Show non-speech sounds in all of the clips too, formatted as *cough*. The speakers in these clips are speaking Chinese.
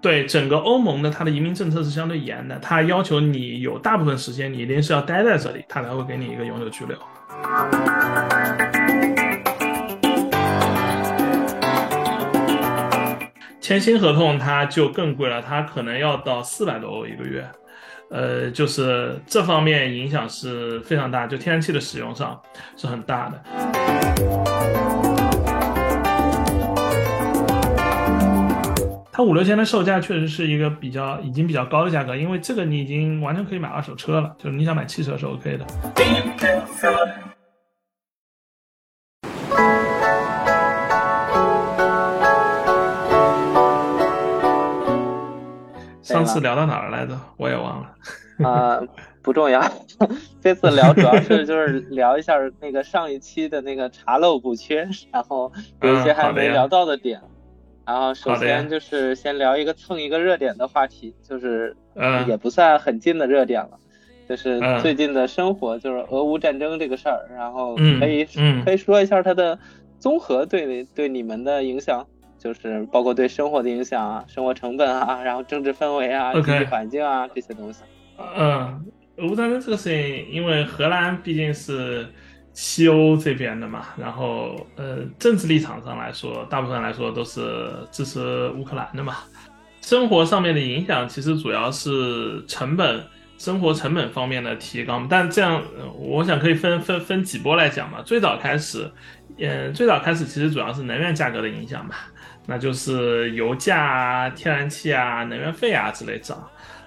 对整个欧盟的它的移民政策是相对严的，它要求你有大部分时间你一定是要待在这里，它才会给你一个永久居留。签新合同它就更贵了，它可能要到四百多欧一个月，呃，就是这方面影响是非常大，就天然气的使用上是很大的。它五六千的售价确实是一个比较已经比较高的价格，因为这个你已经完全可以买二手车了，就是你想买汽车是 OK 的。上次聊到哪儿来着？我也忘了。啊，不重要。这次聊主要是就是聊一下那个上一期的那个查漏补缺，然后有一些还没聊到的点。然后首先就是先聊一个蹭一个热点的话题，就是也不算很近的热点了，就是最近的生活，就是俄乌战争这个事儿。然后可以可以说一下它的综合对对你们的影响。就是包括对生活的影响啊，生活成本啊，然后政治氛围啊，经济环境啊这些东西。嗯，俄乌战争这个事情，因为荷兰毕竟是西欧这边的嘛，然后呃，政治立场上来说，大部分来说都是支持乌克兰的嘛。生活上面的影响其实主要是成本，生活成本方面的提高。但这样，我想可以分分分几波来讲嘛。最早开始，嗯，最早开始其实主要是能源价格的影响嘛。那就是油价啊、天然气啊、能源费啊之类涨。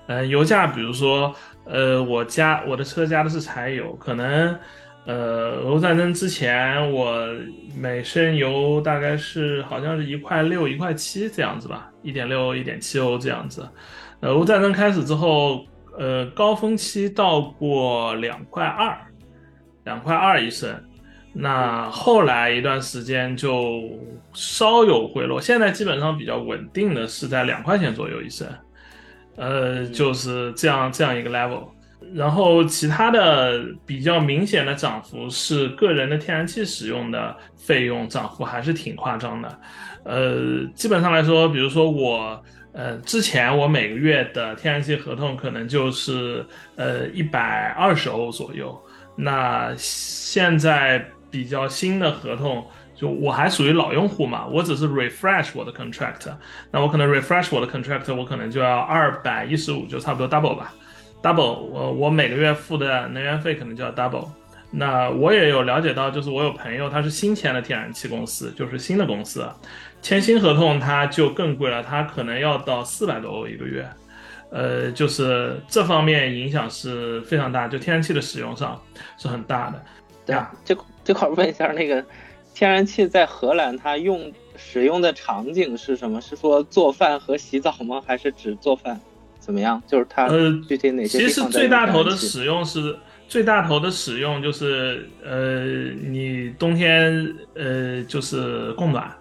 嗯，油价，比如说，呃，我加我的车加的是柴油，可能，呃，俄乌战争之前我每升油大概是好像是一块六、一块七这样子吧，一点六、一点七欧这样子。俄乌战争开始之后，呃，高峰期到过两块二，两块二一升。那后来一段时间就稍有回落，现在基本上比较稳定的是在两块钱左右一升，呃，就是这样这样一个 level。然后其他的比较明显的涨幅是个人的天然气使用的费用涨幅还是挺夸张的，呃，基本上来说，比如说我呃之前我每个月的天然气合同可能就是呃一百二十欧左右，那现在。比较新的合同，就我还属于老用户嘛，我只是 refresh 我的 contract，那我可能 refresh 我的 contract，我可能就要二百一十五，就差不多 double 吧。，double，我我每个月付的能源费可能就要 double。那我也有了解到，就是我有朋友他是新签的天然气公司，就是新的公司，签新合同他就更贵了，他可能要到四百多欧一个月，呃，就是这方面影响是非常大，就天然气的使用上是很大的。对啊，这这块问一下，那个天然气在荷兰，它用使用的场景是什么？是说做饭和洗澡吗？还是只做饭？怎么样？就是它呃，具体哪些？其实最大头的使用是最大头的使用就是呃，你冬天呃就是供暖。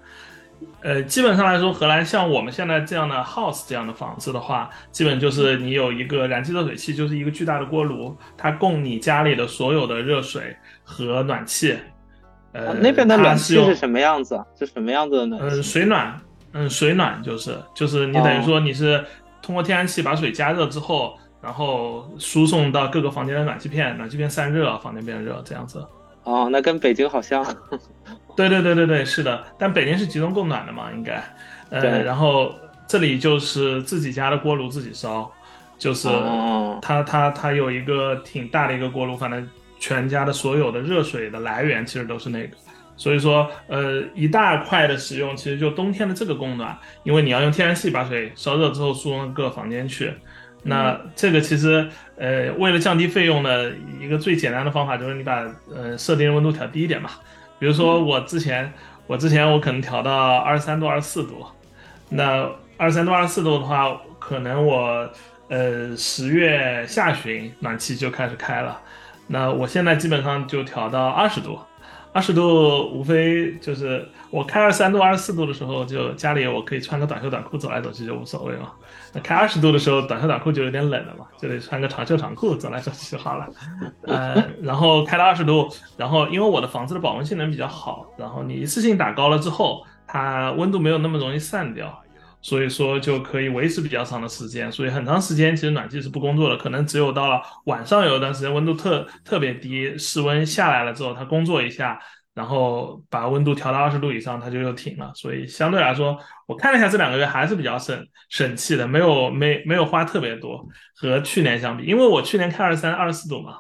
呃，基本上来说，荷兰像我们现在这样的 house 这样的房子的话，基本就是你有一个燃气热水器，就是一个巨大的锅炉，它供你家里的所有的热水和暖气。呃，那边的暖气是什么样子？是什么样子的暖气？嗯，水暖，嗯，水暖就是就是你等于说你是通过天然气把水加热之后，然后输送到各个房间的暖气片，暖气片散热，房间变热这样子。哦，那跟北京好像。对对对对对，是的，但北京是集中供暖的嘛，应该，呃，然后这里就是自己家的锅炉自己烧，就是它它它有一个挺大的一个锅炉，反正全家的所有的热水的来源其实都是那个，所以说呃一大块的使用其实就冬天的这个供暖，因为你要用天然气把水烧热之后输送各个房间去，那这个其实呃为了降低费用的一个最简单的方法就是你把呃设定温度调低一点嘛。比如说我之前，我之前我可能调到二十三度、二十四度，那二十三度、二十四度的话，可能我呃十月下旬暖气就开始开了，那我现在基本上就调到二十度。二十度无非就是我开二十三度、二十四度的时候，就家里我可以穿个短袖短裤走来走去就无所谓嘛。那开二十度的时候，短袖短裤就有点冷了嘛，就得穿个长袖长裤走来走去就好了。呃，然后开到二十度，然后因为我的房子的保温性能比较好，然后你一次性打高了之后，它温度没有那么容易散掉。所以说就可以维持比较长的时间。所以很长时间其实暖气是不工作的，可能只有到了晚上有一段时间温度特特别低，室温下来了之后它工作一下。然后把温度调到二十度以上，它就又停了。所以相对来说，我看了一下这两个月还是比较省省气的，没有没没有花特别多和去年相比。因为我去年开二十三、二十四度嘛，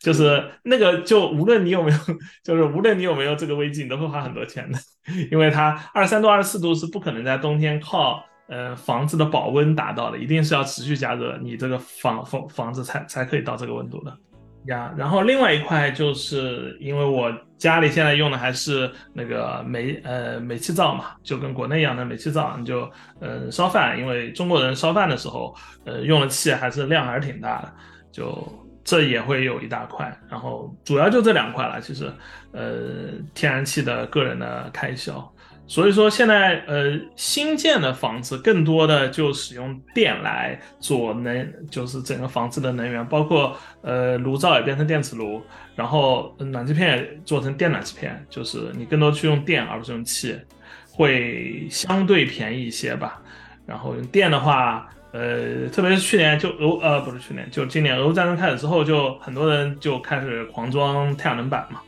就是那个就无论你有没有，*laughs* 就是无论你有没有这个危机，你都会花很多钱的。*laughs* 因为它二十三度、二十四度是不可能在冬天靠呃房子的保温达到的，一定是要持续加热，你这个房房房子才才可以到这个温度的。呀，然后另外一块就是因为我家里现在用的还是那个煤呃煤气灶嘛，就跟国内一样的煤气灶，你就呃烧饭，因为中国人烧饭的时候呃用的气还是量还是挺大的，就这也会有一大块，然后主要就这两块了，其实呃天然气的个人的开销。所以说现在呃新建的房子更多的就使用电来做能，就是整个房子的能源，包括呃炉灶也变成电磁炉，然后暖气片也做成电暖气片，就是你更多去用电而不是用气，会相对便宜一些吧。然后用电的话，呃特别是去年就俄呃不是去年就今年俄乌战争开始之后，就很多人就开始狂装太阳能板嘛，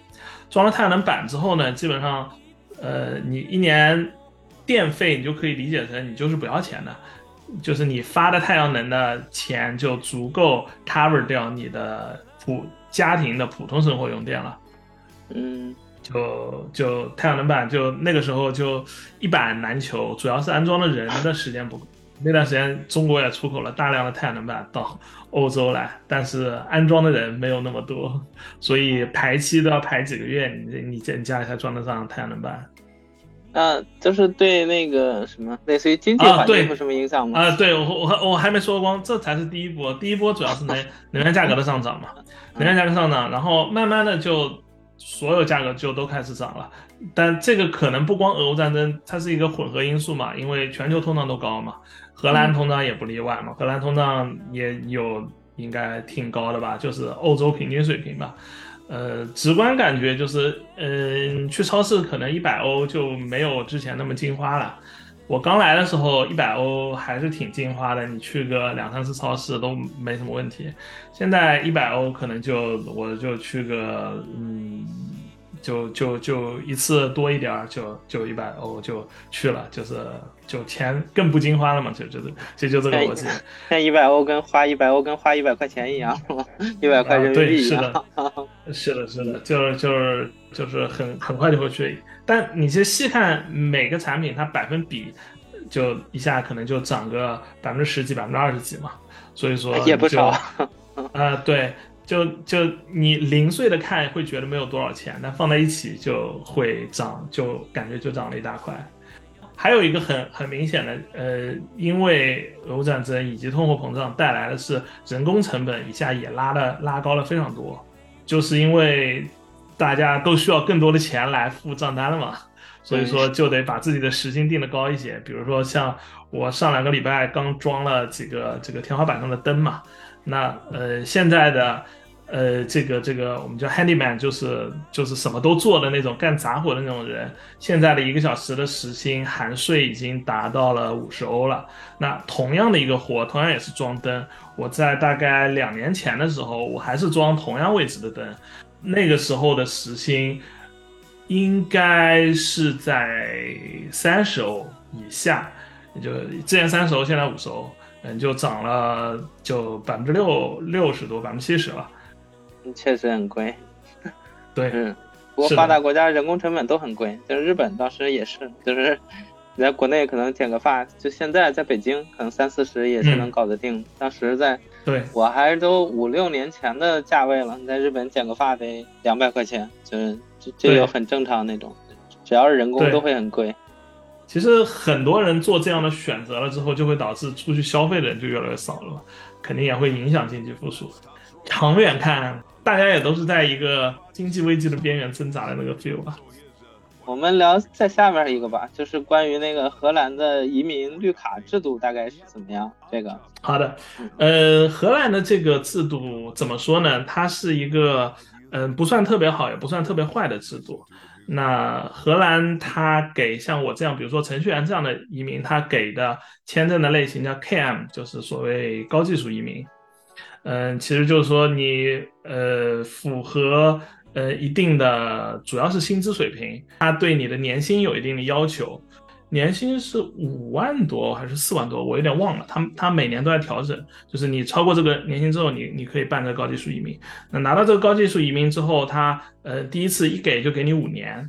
装了太阳能板之后呢，基本上。呃，你一年电费你就可以理解成你就是不要钱的，就是你发的太阳能的钱就足够 cover 掉你的普家庭的普通生活用电了。嗯，就就太阳能板就那个时候就一板难求，主要是安装的人的时间不够。那段时间中国也出口了大量的太阳能板到欧洲来，但是安装的人没有那么多，*laughs* 所以排期都要排几个月，你你你家里才装得上太阳能板。啊，就是对那个什么，类似于经济环境有什么影响吗？啊，对我我我还没说光，这才是第一波，第一波主要是能 *laughs* 能源价格的上涨嘛，能源价格上涨，然后慢慢的就所有价格就都开始涨了，但这个可能不光俄乌战争，它是一个混合因素嘛，因为全球通胀都高嘛。荷兰通胀也不例外嘛，荷兰通胀也有应该挺高的吧，就是欧洲平均水平吧。呃，直观感觉就是，嗯，去超市可能一百欧就没有之前那么金花了。我刚来的时候一百欧还是挺金花的，你去个两三次超市都没什么问题。现在一百欧可能就我就去个，嗯。就就就一次多一点儿，就就一百欧就去了，就是就钱更不经花了嘛，就就是这就这个逻辑。像一百欧跟花一百欧跟花一百块钱一样，一百块人民币一样。是的，是的，是的，就是就是就是很很快就会去。但你其实细看每个产品，它百分比就一下可能就涨个百分之十几、百分之二十几嘛，所以说也不少。啊，对。就就你零碎的看会觉得没有多少钱，但放在一起就会涨，就感觉就涨了一大块。还有一个很很明显的，呃，因为俄乌战争以及通货膨胀带来的是人工成本一下也拉了拉高了非常多，就是因为大家都需要更多的钱来付账单了嘛，所以说就得把自己的时薪定的高一些。比如说像我上两个礼拜刚装了几个这个天花板上的灯嘛。那呃，现在的呃，这个这个我们叫 handyman，就是就是什么都做的那种干杂活的那种人，现在的一个小时的时薪含税已经达到了五十欧了。那同样的一个活，同样也是装灯，我在大概两年前的时候，我还是装同样位置的灯，那个时候的时薪应该是在三十欧以下，也就之前三十欧，现在五十欧。嗯，就涨了，就百分之六六十多，百分之七十了。确实很贵。对，嗯，不过发达国家人工成本都很贵，就是日本当时也是，就是你在国内可能剪个发，就现在在北京可能三四十也是能搞得定。当时在，对我还是都五六年前的价位了，你在日本剪个发得两百块钱，就是这这就很正常那种，只要是人工都会很贵。其实很多人做这样的选择了之后，就会导致出去消费的人就越来越少了，肯定也会影响经济复苏。长远看，大家也都是在一个经济危机的边缘挣扎的那个 feel 吧。我们聊在下面一个吧，就是关于那个荷兰的移民绿卡制度大概是怎么样？这个好的，呃，荷兰的这个制度怎么说呢？它是一个嗯，不算特别好，也不算特别坏的制度。那荷兰它给像我这样，比如说程序员这样的移民，它给的签证的类型叫 KM，就是所谓高技术移民。嗯，其实就是说你呃符合呃一定的，主要是薪资水平，它对你的年薪有一定的要求。年薪是五万多还是四万多？我有点忘了。他他每年都在调整，就是你超过这个年薪之后，你你可以办这个高技术移民。那拿到这个高技术移民之后，他呃第一次一给就给你五年，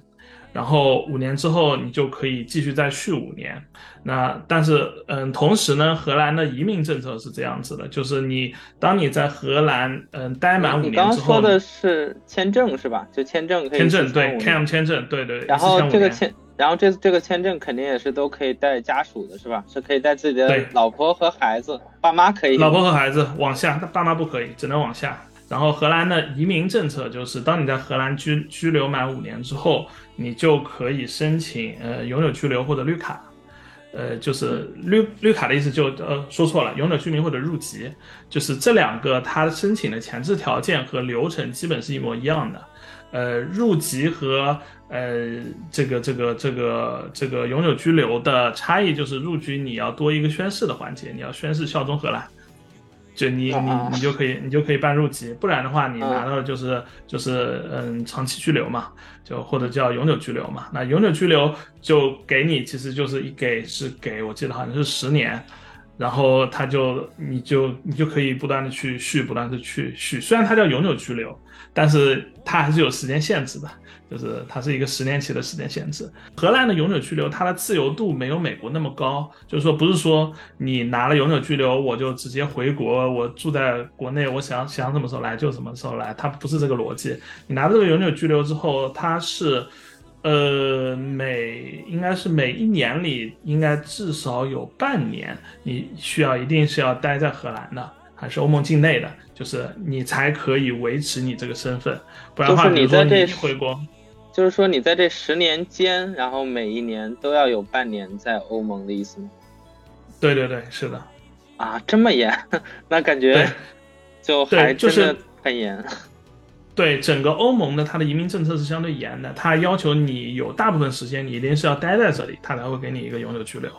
然后五年之后你就可以继续再续五年。那但是嗯，同时呢，荷兰的移民政策是这样子的，就是你当你在荷兰嗯待满五年之后，你刚说的是签证是吧？就签证可以签证对 CAM 签证对对。然后这个签。然后这这个签证肯定也是都可以带家属的，是吧？是可以带自己的老婆和孩子，爸妈可以。老婆和孩子往下，爸妈不可以，只能往下。然后荷兰的移民政策就是，当你在荷兰居居留满五年之后，你就可以申请呃永久居留或者绿卡。呃，就是绿绿卡的意思就呃说错了，永久居民或者入籍，就是这两个它申请的前置条件和流程基本是一模一样的。呃，入籍和呃这个这个这个这个永久居留的差异就是入籍你要多一个宣誓的环节，你要宣誓效忠荷兰，就你你你就可以你就可以办入籍，不然的话你拿到的就是就是嗯长期居留嘛，就或者叫永久居留嘛。那永久居留就给你其实就是一给是给我记得好像是十年。然后他就，你就你就可以不断的去续，不断的去续。虽然它叫永久居留，但是它还是有时间限制的，就是它是一个十年期的时间限制。荷兰的永久居留，它的自由度没有美国那么高，就是说不是说你拿了永久居留我就直接回国，我住在国内，我想想什么时候来就什么时候来，它不是这个逻辑。你拿这个永久居留之后，它是。呃，每应该是每一年里，应该至少有半年，你需要一定是要待在荷兰的，还是欧盟境内的，就是你才可以维持你这个身份。不然的话，你在这回国，就是说你在这十年间，然后每一年都要有半年在欧盟的意思吗？对对对，是的。啊，这么严？*laughs* 那感觉就还就是很严。*laughs* 对整个欧盟的它的移民政策是相对严的，它要求你有大部分时间你一定是要待在这里，它才会给你一个永久居留。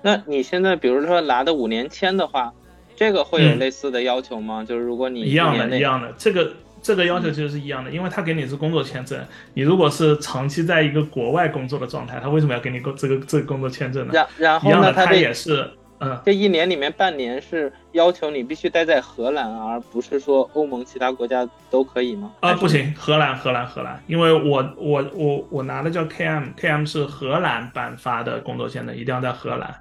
那你现在比如说拿的五年签的话，这个会有类似的要求吗？就是如果你一样的，一样的，这个这个要求其实是一样的，因为他给你是工作签证，你如果是长期在一个国外工作的状态，他为什么要给你工这个这个工作签证呢？然然后呢，他也是。嗯，这一年里面半年是要求你必须待在荷兰，而不是说欧盟其他国家都可以吗？啊，不行，荷兰，荷兰，荷兰，因为我我我我拿的叫 KM，KM 是荷兰颁发的工作签证，一定要在荷兰。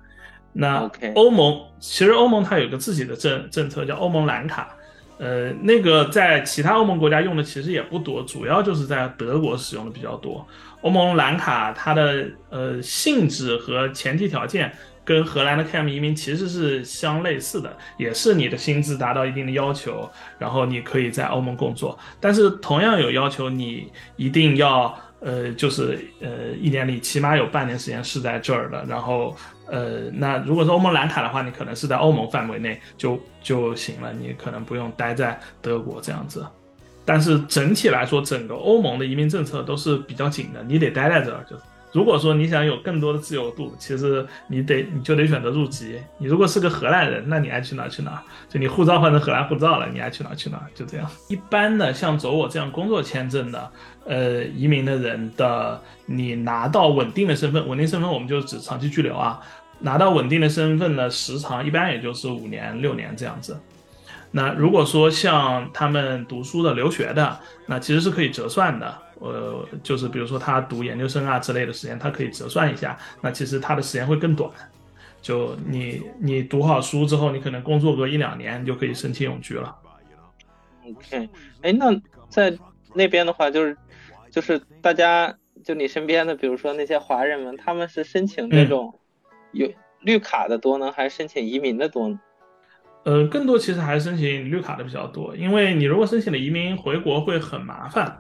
那欧盟其实欧盟它有个自己的政政策叫欧盟蓝卡，呃，那个在其他欧盟国家用的其实也不多，主要就是在德国使用的比较多。欧盟蓝卡它的呃性质和前提条件。跟荷兰的 KM 移民其实是相类似的，也是你的薪资达到一定的要求，然后你可以在欧盟工作。但是同样有要求，你一定要呃，就是呃，一年里起码有半年时间是在这儿的。然后呃，那如果是欧盟蓝卡的话，你可能是在欧盟范围内就就行了，你可能不用待在德国这样子。但是整体来说，整个欧盟的移民政策都是比较紧的，你得待在这儿就是。如果说你想有更多的自由度，其实你得你就得选择入籍。你如果是个荷兰人，那你爱去哪去哪，就你护照换成荷兰护照了，你爱去哪去哪，就这样。一般的像走我这样工作签证的，呃，移民的人的，你拿到稳定的身份，稳定身份我们就指长期居留啊，拿到稳定的身份呢时长一般也就是五年六年这样子。那如果说像他们读书的、留学的，那其实是可以折算的。呃，就是比如说他读研究生啊之类的时间，他可以折算一下，那其实他的时间会更短。就你你读好书之后，你可能工作个一两年，你就可以申请永居了。OK，哎，那在那边的话，就是就是大家就你身边的，比如说那些华人们，他们是申请这种有绿卡的多呢，还是申请移民的多呢？呃，更多其实还是申请绿卡的比较多，因为你如果申请了移民回国会很麻烦。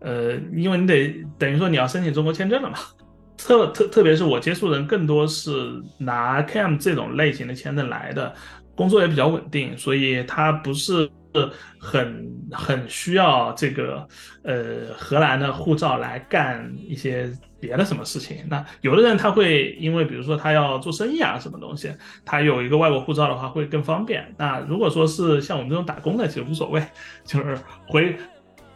呃，因为你得等于说你要申请中国签证了嘛，*laughs* 特特特别是我接触人更多是拿 KM 这种类型的签证来的，工作也比较稳定，所以他不是很很需要这个呃荷兰的护照来干一些别的什么事情。那有的人他会因为比如说他要做生意啊什么东西，他有一个外国护照的话会更方便。那如果说是像我们这种打工的，其实无所谓，就是回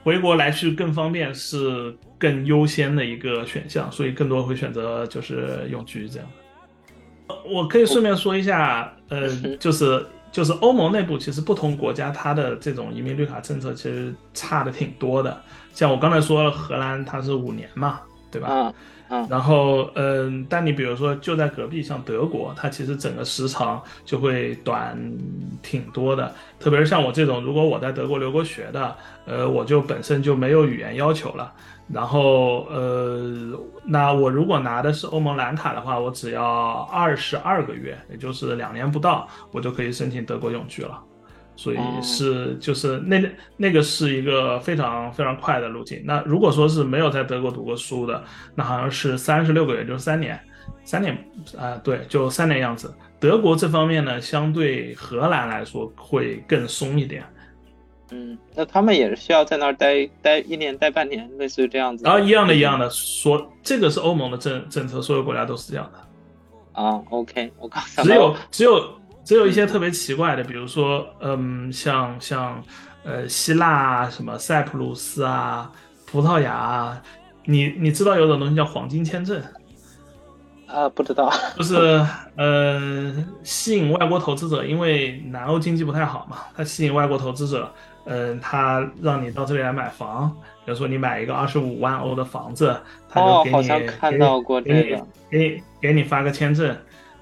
回国来去更方便是更优先的一个选项，所以更多会选择就是永居这样。我可以顺便说一下，呃，就是。就是欧盟内部，其实不同国家它的这种移民绿卡政策其实差的挺多的。像我刚才说了，荷兰它是五年嘛，对吧？嗯嗯。然后，嗯，但你比如说就在隔壁，像德国，它其实整个时长就会短挺多的。特别是像我这种，如果我在德国留过学的，呃，我就本身就没有语言要求了。然后，呃，那我如果拿的是欧盟蓝卡的话，我只要二十二个月，也就是两年不到，我就可以申请德国永居了。所以是就是那那个是一个非常非常快的路径。那如果说是没有在德国读过书的，那好像是三十六个月，就是三年，三年啊，对，就三年样子。德国这方面呢，相对荷兰来说会更松一点。嗯，那他们也是需要在那儿待待一年、待半年，类似于这样子。然后，一样的，一样的。说这个是欧盟的政政策，所有国家都是这样的。啊，OK，我刚只有只有 *laughs* 只有一些特别奇怪的，比如说，嗯，像像呃希腊啊，什么塞浦路斯啊、葡萄牙啊，你你知道有种东西叫黄金签证？啊，不知道。*laughs* 就是呃，吸引外国投资者，因为南欧经济不太好嘛，它吸引外国投资者。嗯，他让你到这里来买房，比如说你买一个二十五万欧的房子，他就给你给你给你给你发个签证，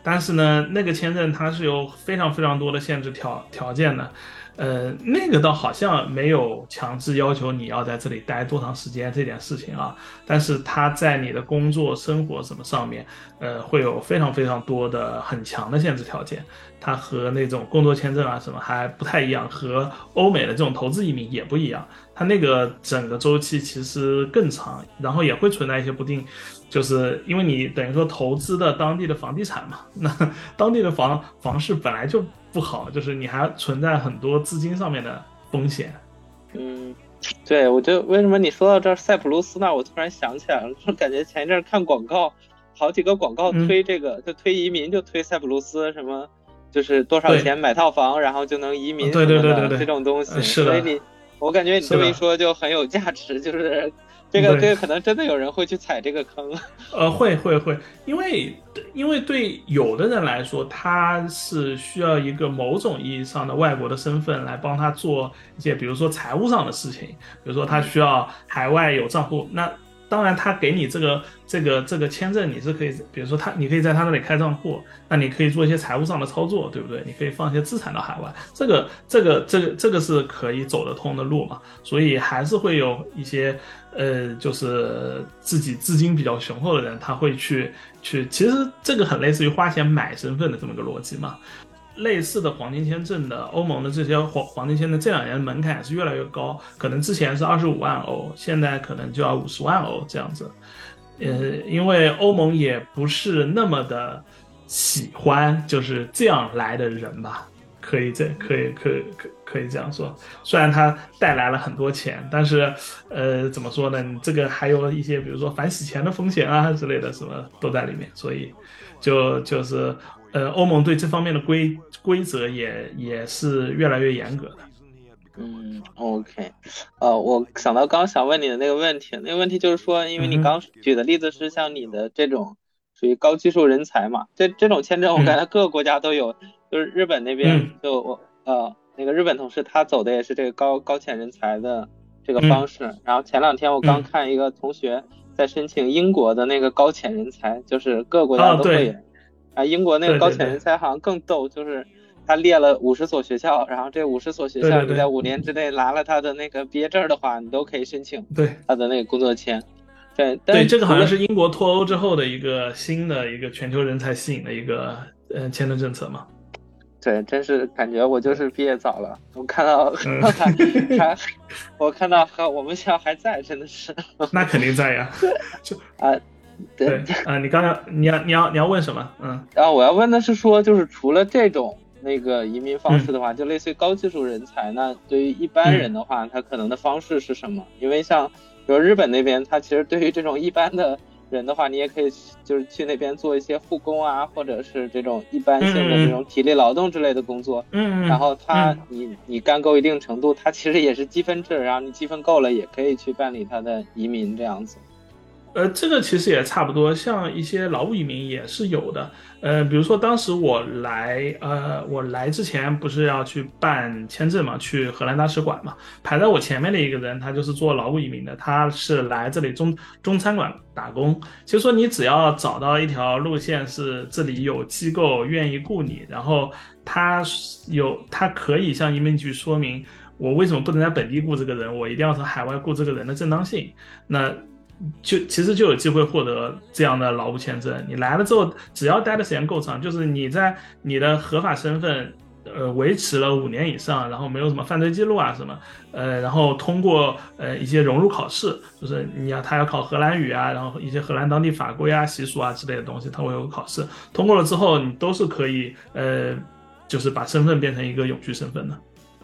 但是呢，那个签证它是有非常非常多的限制条条件的。呃，那个倒好像没有强制要求你要在这里待多长时间这件事情啊，但是他在你的工作、生活什么上面，呃，会有非常非常多的很强的限制条件。它和那种工作签证啊什么还不太一样，和欧美的这种投资移民也不一样。它那个整个周期其实更长，然后也会存在一些不定，就是因为你等于说投资的当地的房地产嘛，那当地的房房市本来就。不好，就是你还存在很多资金上面的风险。嗯，对，我就为什么你说到这儿塞浦路斯那，我突然想起来了，就感觉前一阵看广告，好几个广告推这个，就推移民，就推塞浦路斯什么，就是多少钱买套房，然后就能移民，对对对对对，这种东西。是的。所以你，我感觉你这么一说就很有价值，就是。这个这个可能真的有人会去踩这个坑，*laughs* 呃，会会会，因为因为对有的人来说，他是需要一个某种意义上的外国的身份来帮他做一些，比如说财务上的事情，比如说他需要海外有账户，那。当然，他给你这个这个这个签证，你是可以，比如说他，你可以在他那里开账户，那你可以做一些财务上的操作，对不对？你可以放一些资产到海外，这个这个这个这个是可以走得通的路嘛？所以还是会有一些呃，就是自己资金比较雄厚的人，他会去去，其实这个很类似于花钱买身份的这么个逻辑嘛。类似的黄金签证的欧盟的这些黄黄金签证，这两年门槛是越来越高，可能之前是二十五万欧，现在可能就要五十万欧这样子。呃，因为欧盟也不是那么的喜欢就是这样来的人吧，可以这可以可可可以这样说。虽然它带来了很多钱，但是呃怎么说呢？你这个还有一些比如说反洗钱的风险啊之类的什么都在里面，所以就就是。呃，欧盟对这方面的规规则也也是越来越严格的。嗯，OK，呃，我想到刚想问你的那个问题，那个问题就是说，因为你刚举的例子是像你的这种属于高技术人才嘛，这这种签证我感觉各个国家都有，就是日本那边就我呃那个日本同事他走的也是这个高高潜人才的这个方式，然后前两天我刚看一个同学在申请英国的那个高潜人才，就是各个国家都会有。啊，英国那个高潜人才好像更逗，就是他列了五十所学校，然后这五十所学校你在五年之内拿了他的那个毕业证的话，你都可以申请对他的那个工作签。对对，这个好像是英国脱欧之后的一个新的一个全球人才吸引的一个呃签证政策嘛。对，真是感觉我就是毕业早了，我看到 *laughs* 还我看到和我们学校还在，真的是。*laughs* 那肯定在呀，*laughs* 就啊。对啊，你刚才你要你要你要问什么？嗯，然后，我要问的是说，就是除了这种那个移民方式的话，就类似于高技术人才。那对于一般人的话，他可能的方式是什么？因为像比如日本那边，他其实对于这种一般的。人的话，你也可以就是去那边做一些护工啊，或者是这种一般性的这种体力劳动之类的工作。嗯然后他，你你干够一定程度，他其实也是积分制，然后你积分够了，也可以去办理他的移民这样子。呃，这个其实也差不多，像一些劳务移民也是有的。呃，比如说当时我来，呃，我来之前不是要去办签证嘛，去荷兰大使馆嘛，排在我前面的一个人，他就是做劳务移民的，他是来这里中中餐馆打工。其实说你只要找到一条路线是这里有机构愿意雇你，然后他有他可以向移民局说明我为什么不能在本地雇这个人，我一定要从海外雇这个人的正当性。那就其实就有机会获得这样的劳务签证。你来了之后，只要待的时间够长，就是你在你的合法身份，呃，维持了五年以上，然后没有什么犯罪记录啊什么，呃，然后通过呃一些融入考试，就是你要他要考荷兰语啊，然后一些荷兰当地法规啊、习俗啊之类的东西，他会有考试。通过了之后，你都是可以呃，就是把身份变成一个永居身份的。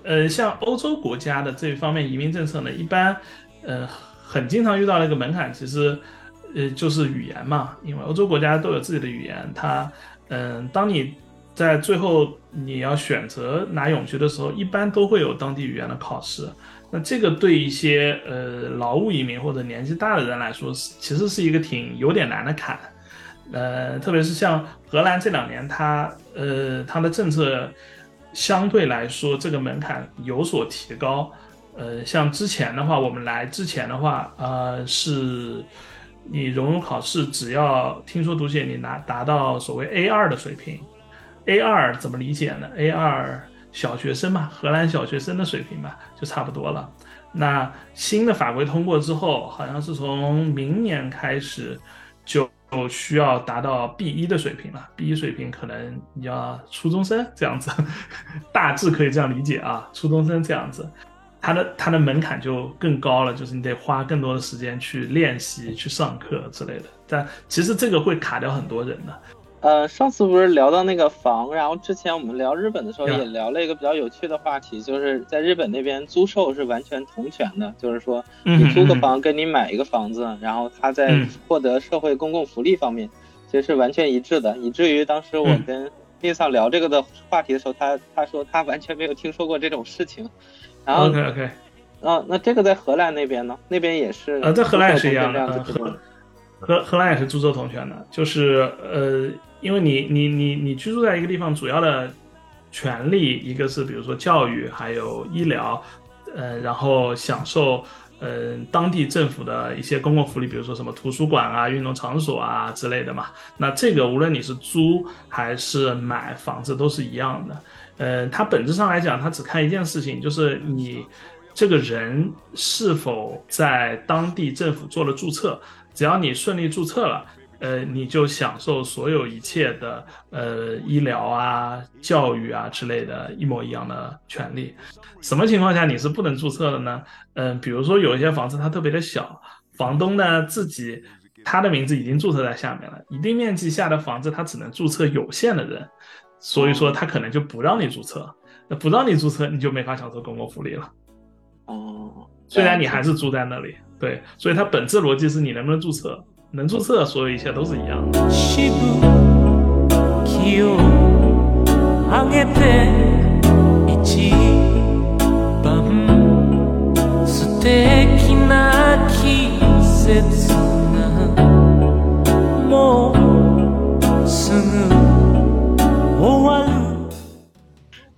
呃，像欧洲国家的这一方面移民政策呢，一般呃。很经常遇到的一个门槛，其实，呃，就是语言嘛。因为欧洲国家都有自己的语言，它，嗯，当你在最后你要选择拿永居的时候，一般都会有当地语言的考试。那这个对一些呃劳务移民或者年纪大的人来说，其实是一个挺有点难的坎。呃，特别是像荷兰这两年，它呃它的政策相对来说这个门槛有所提高。呃，像之前的话，我们来之前的话，呃，是你融入考试，只要听说读写你拿达到所谓 A 二的水平，A 二怎么理解呢？A 二小学生嘛，荷兰小学生的水平嘛，就差不多了。那新的法规通过之后，好像是从明年开始就需要达到 B 一的水平了。B 一水平可能你要初中生这样子，*laughs* 大致可以这样理解啊，初中生这样子。它的它的门槛就更高了，就是你得花更多的时间去练习、去上课之类的。但其实这个会卡掉很多人的。呃，上次不是聊到那个房，然后之前我们聊日本的时候也聊了一个比较有趣的话题，就是在日本那边租售是完全同权的，就是说你租个房跟你买一个房子，然后他在获得社会公共福利方面其实是完全一致的，以至于当时我跟丽桑聊这个的话题的时候，他他说他完全没有听说过这种事情。然后 OK OK，啊，那这个在荷兰那边呢？那边也是呃，在荷兰也是一样的，荷荷荷兰也是租售同权的，就是呃，因为你你你你居住在一个地方，主要的权利一个是比如说教育，还有医疗，呃，然后享受嗯当地政府的一些公共福利，比如说什么图书馆啊、运动场所啊之类的嘛。那这个无论你是租还是买房子都是一样的。呃，它本质上来讲，它只看一件事情，就是你这个人是否在当地政府做了注册。只要你顺利注册了，呃，你就享受所有一切的呃医疗啊、教育啊之类的一模一样的权利。什么情况下你是不能注册的呢？嗯，比如说有一些房子它特别的小，房东呢自己他的名字已经注册在下面了，一定面积下的房子他只能注册有限的人。所以说他可能就不让你注册，那不让你注册，你就没法享受公共福利了。哦，虽然你还是住在那里，对，所以它本质逻辑是你能不能注册，能注册，所有一切都是一样的。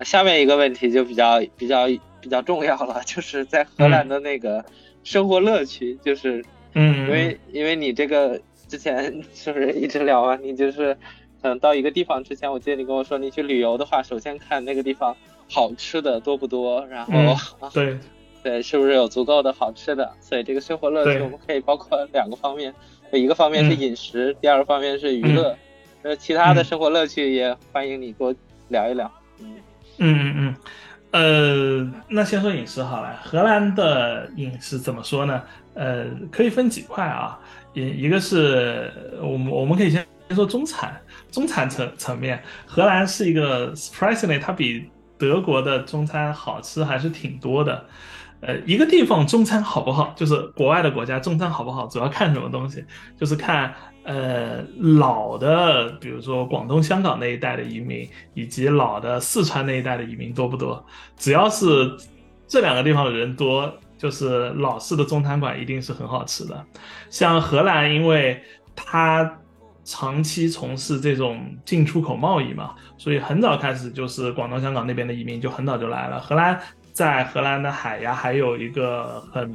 下面一个问题就比较比较比较重要了，*laughs* 就是在荷兰的那个生活乐趣，就是，嗯，因为因为你这个之前就是一直聊啊，你就是，嗯，到一个地方之前，我记得你跟我说，你去旅游的话，首先看那个地方好吃的多不多，然后 *laughs* 对。对，是不是有足够的好吃的，所以这个生活乐趣我们可以包括两个方面，一个方面是饮食，第二个方面是娱乐，呃，其他的生活乐趣也欢迎你多聊一聊，嗯。嗯嗯嗯，呃，那先说饮食好了。荷兰的饮食怎么说呢？呃，可以分几块啊。一一个是我们我们可以先先说中产，中产层层面，荷兰是一个 surprisingly，它比德国的中餐好吃还是挺多的。呃，一个地方中餐好不好，就是国外的国家中餐好不好，主要看什么东西，就是看呃老的，比如说广东、香港那一代的移民，以及老的四川那一代的移民多不多。只要是这两个地方的人多，就是老式的中餐馆一定是很好吃的。像荷兰，因为它长期从事这种进出口贸易嘛，所以很早开始就是广东、香港那边的移民就很早就来了。荷兰。在荷兰的海牙还有一个很，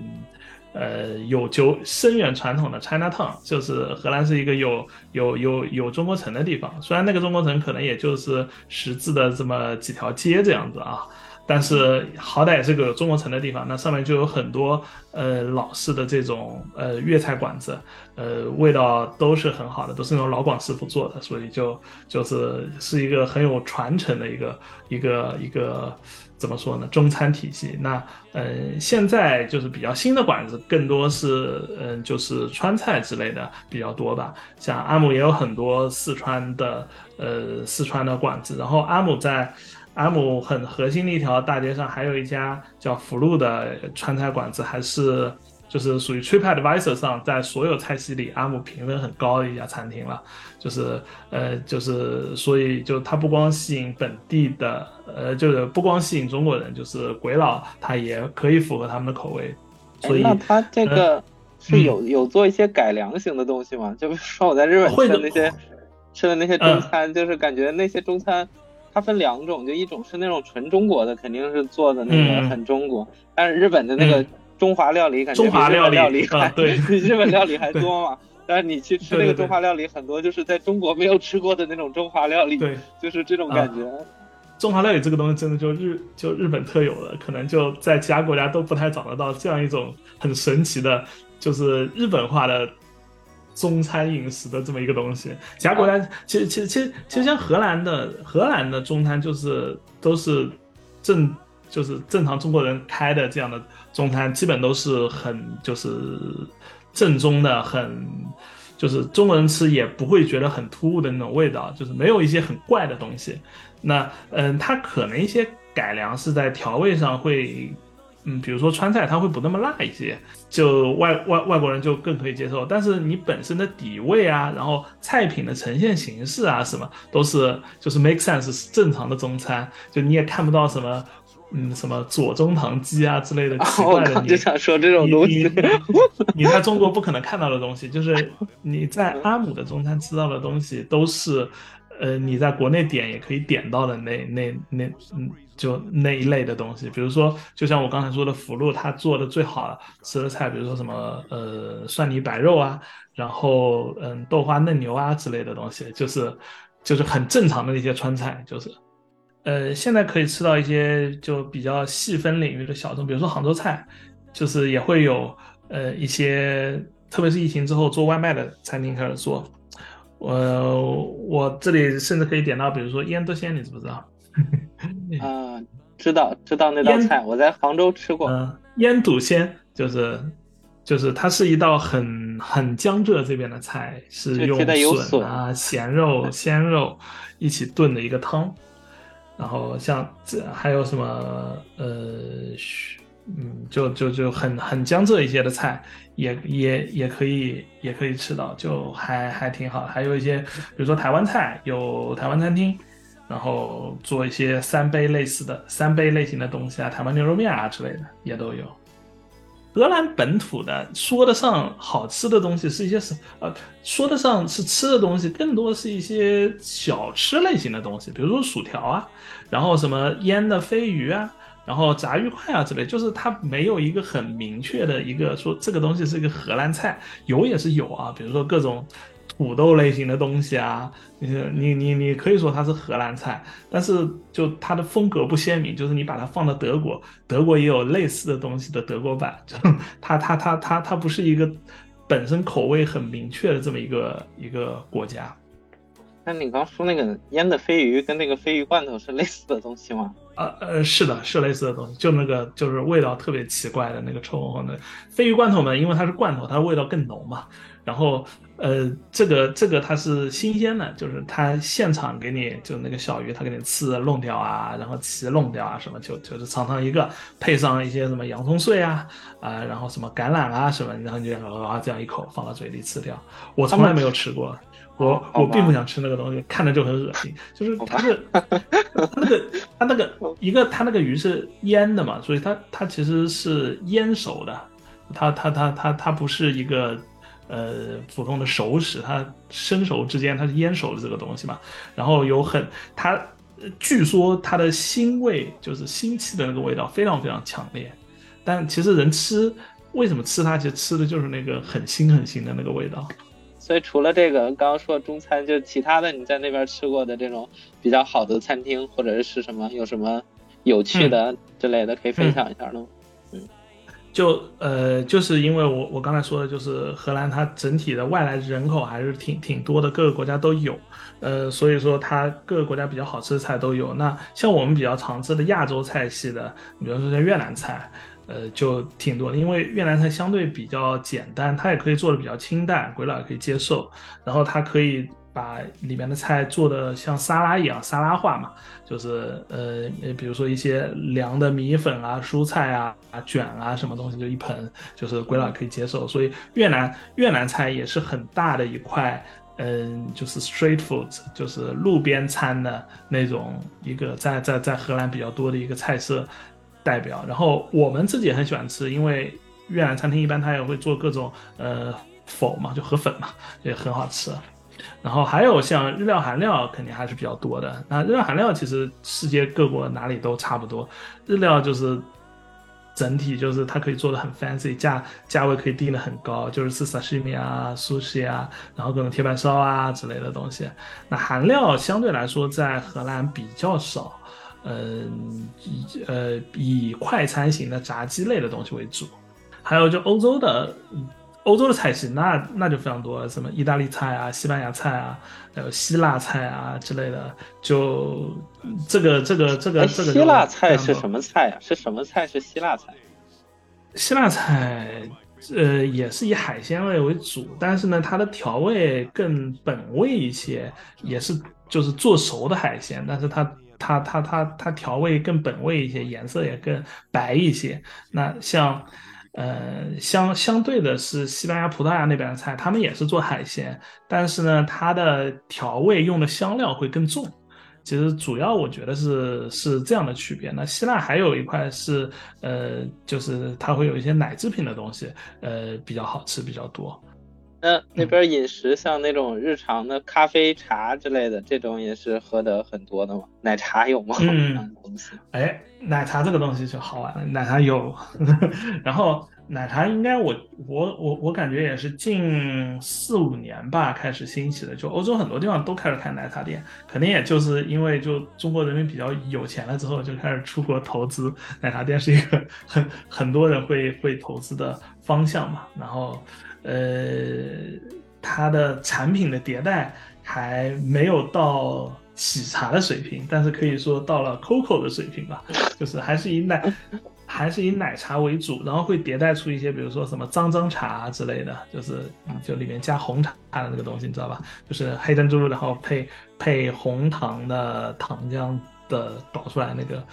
呃，有久深远传统的 China Town，就是荷兰是一个有有有有中国城的地方。虽然那个中国城可能也就是十字的这么几条街这样子啊，但是好歹是个中国城的地方。那上面就有很多呃老式的这种呃粤菜馆子，呃，味道都是很好的，都是那种老广师傅做的，所以就就是是一个很有传承的一个一个一个。怎么说呢？中餐体系，那嗯，现在就是比较新的馆子，更多是嗯，就是川菜之类的比较多吧。像阿姆也有很多四川的呃四川的馆子，然后阿姆在阿姆很核心的一条大街上，还有一家叫福禄的川菜馆子，还是。就是属于 TripAdvisor 上，在所有菜系里，阿姆评分很高的一家餐厅了。就是，呃，就是，所以就它不光吸引本地的，呃，就是不光吸引中国人，就是鬼佬他也可以符合他们的口味。所以，那他这个是有有做一些改良型的东西吗？就比如说我在日本吃的那些 *laughs* 吃的那些中餐，就是感觉那些中餐它分两种，就一种是那种纯中国的，肯定是做的那个很中国，但是日本的那个。中华料理感觉中华料理还对比 *laughs* 日本料理还多嘛？但是你去吃那个中华料理，很多就是在中国没有吃过的那种中华料理，对，就是这种感觉。中华料理这个东西真的就日就日本特有的，可能就在其他国家都不太找得到这样一种很神奇的，就是日本化的中餐饮食的这么一个东西。其他国家其实其实其实其实像荷兰的荷兰的中餐就是都是正就是正常中国人开的这样的。中餐基本都是很就是正宗的，很就是中国人吃也不会觉得很突兀的那种味道，就是没有一些很怪的东西。那嗯，它可能一些改良是在调味上会，嗯，比如说川菜它会不那么辣一些，就外外外国人就更可以接受。但是你本身的底味啊，然后菜品的呈现形式啊，什么都是就是 make sense 是正常的中餐，就你也看不到什么。嗯，什么左宗棠鸡啊之类的奇怪的，你就想说这种东西，*laughs* 你在中国不可能看到的东西，就是你在阿姆的中餐吃到的东西，都是，呃，你在国内点也可以点到的那那那嗯，就那一类的东西。比如说，就像我刚才说的福禄，他做的最好吃的菜，比如说什么呃蒜泥白肉啊，然后嗯豆花嫩牛啊之类的东西，就是就是很正常的那些川菜，就是。呃，现在可以吃到一些就比较细分领域的小众，比如说杭州菜，就是也会有呃一些，特别是疫情之后做外卖的餐厅开始做。我我这里甚至可以点到，比如说腌笃鲜，你知不知道？*laughs* 啊，知道知道那道菜，我在杭州吃过。嗯，腌笃鲜就是就是它是一道很很江浙这边的菜，是用笋啊、咸肉、*laughs* 鲜肉一起炖的一个汤。然后像这还有什么呃，嗯，就就就很很江浙一些的菜，也也也可以也可以吃到，就还还挺好。还有一些，比如说台湾菜，有台湾餐厅，然后做一些三杯类似的三杯类型的东西啊，台湾牛肉面啊之类的也都有。荷兰本土的说得上好吃的东西是一些什呃，说得上是吃的东西，更多是一些小吃类型的东西，比如说薯条啊，然后什么腌的飞鱼啊，然后炸鱼块啊之类，就是它没有一个很明确的一个说这个东西是一个荷兰菜，有也是有啊，比如说各种。土豆类型的东西啊，你你你你可以说它是荷兰菜，但是就它的风格不鲜明，就是你把它放到德国，德国也有类似的东西的德国版，就它它它它它不是一个本身口味很明确的这么一个一个国家。那你刚说那个腌的鲱鱼跟那个鲱鱼罐头是类似的东西吗？呃呃，是的，是类似的东西，就那个就是味道特别奇怪的那个臭烘烘的鲱鱼罐头嘛，因为它是罐头，它的味道更浓嘛。然后呃，这个这个它是新鲜的，就是它现场给你就那个小鱼，它给你刺弄掉啊，然后鳍弄掉啊什么，就就是尝尝一个，配上一些什么洋葱碎啊啊，然后什么橄榄啊什么，然后你就啊这样一口放到嘴里吃掉。我从来没有吃过。我我并不想吃那个东西，看着就很恶心。就是它是 *laughs* 它那个它那个一个它那个鱼是腌的嘛，所以它它其实是腌熟的，它它它它它不是一个呃普通的熟食，它生熟之间它是烟熟的这个东西嘛。然后有很它据说它的腥味就是腥气的那个味道非常非常强烈，但其实人吃为什么吃它，其实吃的就是那个很腥很腥的那个味道。所以除了这个刚刚说的中餐，就其他的你在那边吃过的这种比较好的餐厅，或者是什么有什么有趣的之类的，可以分享一下呢？嗯，就呃，就是因为我我刚才说的，就是荷兰它整体的外来人口还是挺挺多的，各个国家都有，呃，所以说它各个国家比较好吃的菜都有。那像我们比较常吃的亚洲菜系的，比如说像越南菜。呃，就挺多的，因为越南菜相对比较简单，它也可以做的比较清淡，鬼佬也可以接受。然后它可以把里面的菜做的像沙拉一样沙拉化嘛，就是呃，比如说一些凉的米粉啊、蔬菜啊、卷啊什么东西，就一盆，就是鬼佬可以接受。所以越南越南菜也是很大的一块，嗯，就是 street food，就是路边餐的那种一个在在在荷兰比较多的一个菜色。代表，然后我们自己也很喜欢吃，因为越南餐厅一般他也会做各种呃否嘛，就河粉嘛，也很好吃。然后还有像日料、韩料，肯定还是比较多的。那日料、韩料其实世界各国哪里都差不多。日料就是整体就是它可以做的很 fancy，价价位可以定的很高，就是吃 sashimi 啊、sushi 啊，然后各种铁板烧啊之类的东西。那韩料相对来说在荷兰比较少。嗯，呃以快餐型的炸鸡类的东西为主，还有就欧洲的欧洲的菜系，那那就非常多，什么意大利菜啊、西班牙菜啊，还有希腊菜啊之类的。就这个这个这个这个希腊菜是什么菜呀？是什么菜是希腊菜？希腊菜呃也是以海鲜类为主，但是呢它的调味更本味一些，也是就是做熟的海鲜，但是它。它它它它调味更本味一些，颜色也更白一些。那像，呃，相相对的是西班牙、葡萄牙那边的菜，他们也是做海鲜，但是呢，它的调味用的香料会更重。其实主要我觉得是是这样的区别。那希腊还有一块是，呃，就是它会有一些奶制品的东西，呃，比较好吃比较多。那那边饮食像那种日常的咖啡、茶之类的，这种也是喝的很多的吗？奶茶有吗？嗯，哎，奶茶这个东西就好玩了。奶茶有，*laughs* 然后奶茶应该我我我我感觉也是近四五年吧开始兴起的，就欧洲很多地方都开始开奶茶店，肯定也就是因为就中国人民比较有钱了之后，就开始出国投资，奶茶店是一个很很多人会会投资的方向嘛，然后。呃，它的产品的迭代还没有到喜茶的水平，但是可以说到了 COCO 的水平吧，*laughs* 就是还是以奶，还是以奶茶为主，然后会迭代出一些，比如说什么脏脏茶之类的，就是就里面加红茶的那个东西，你知道吧？就是黑珍珠，然后配配红糖的糖浆的倒出来那个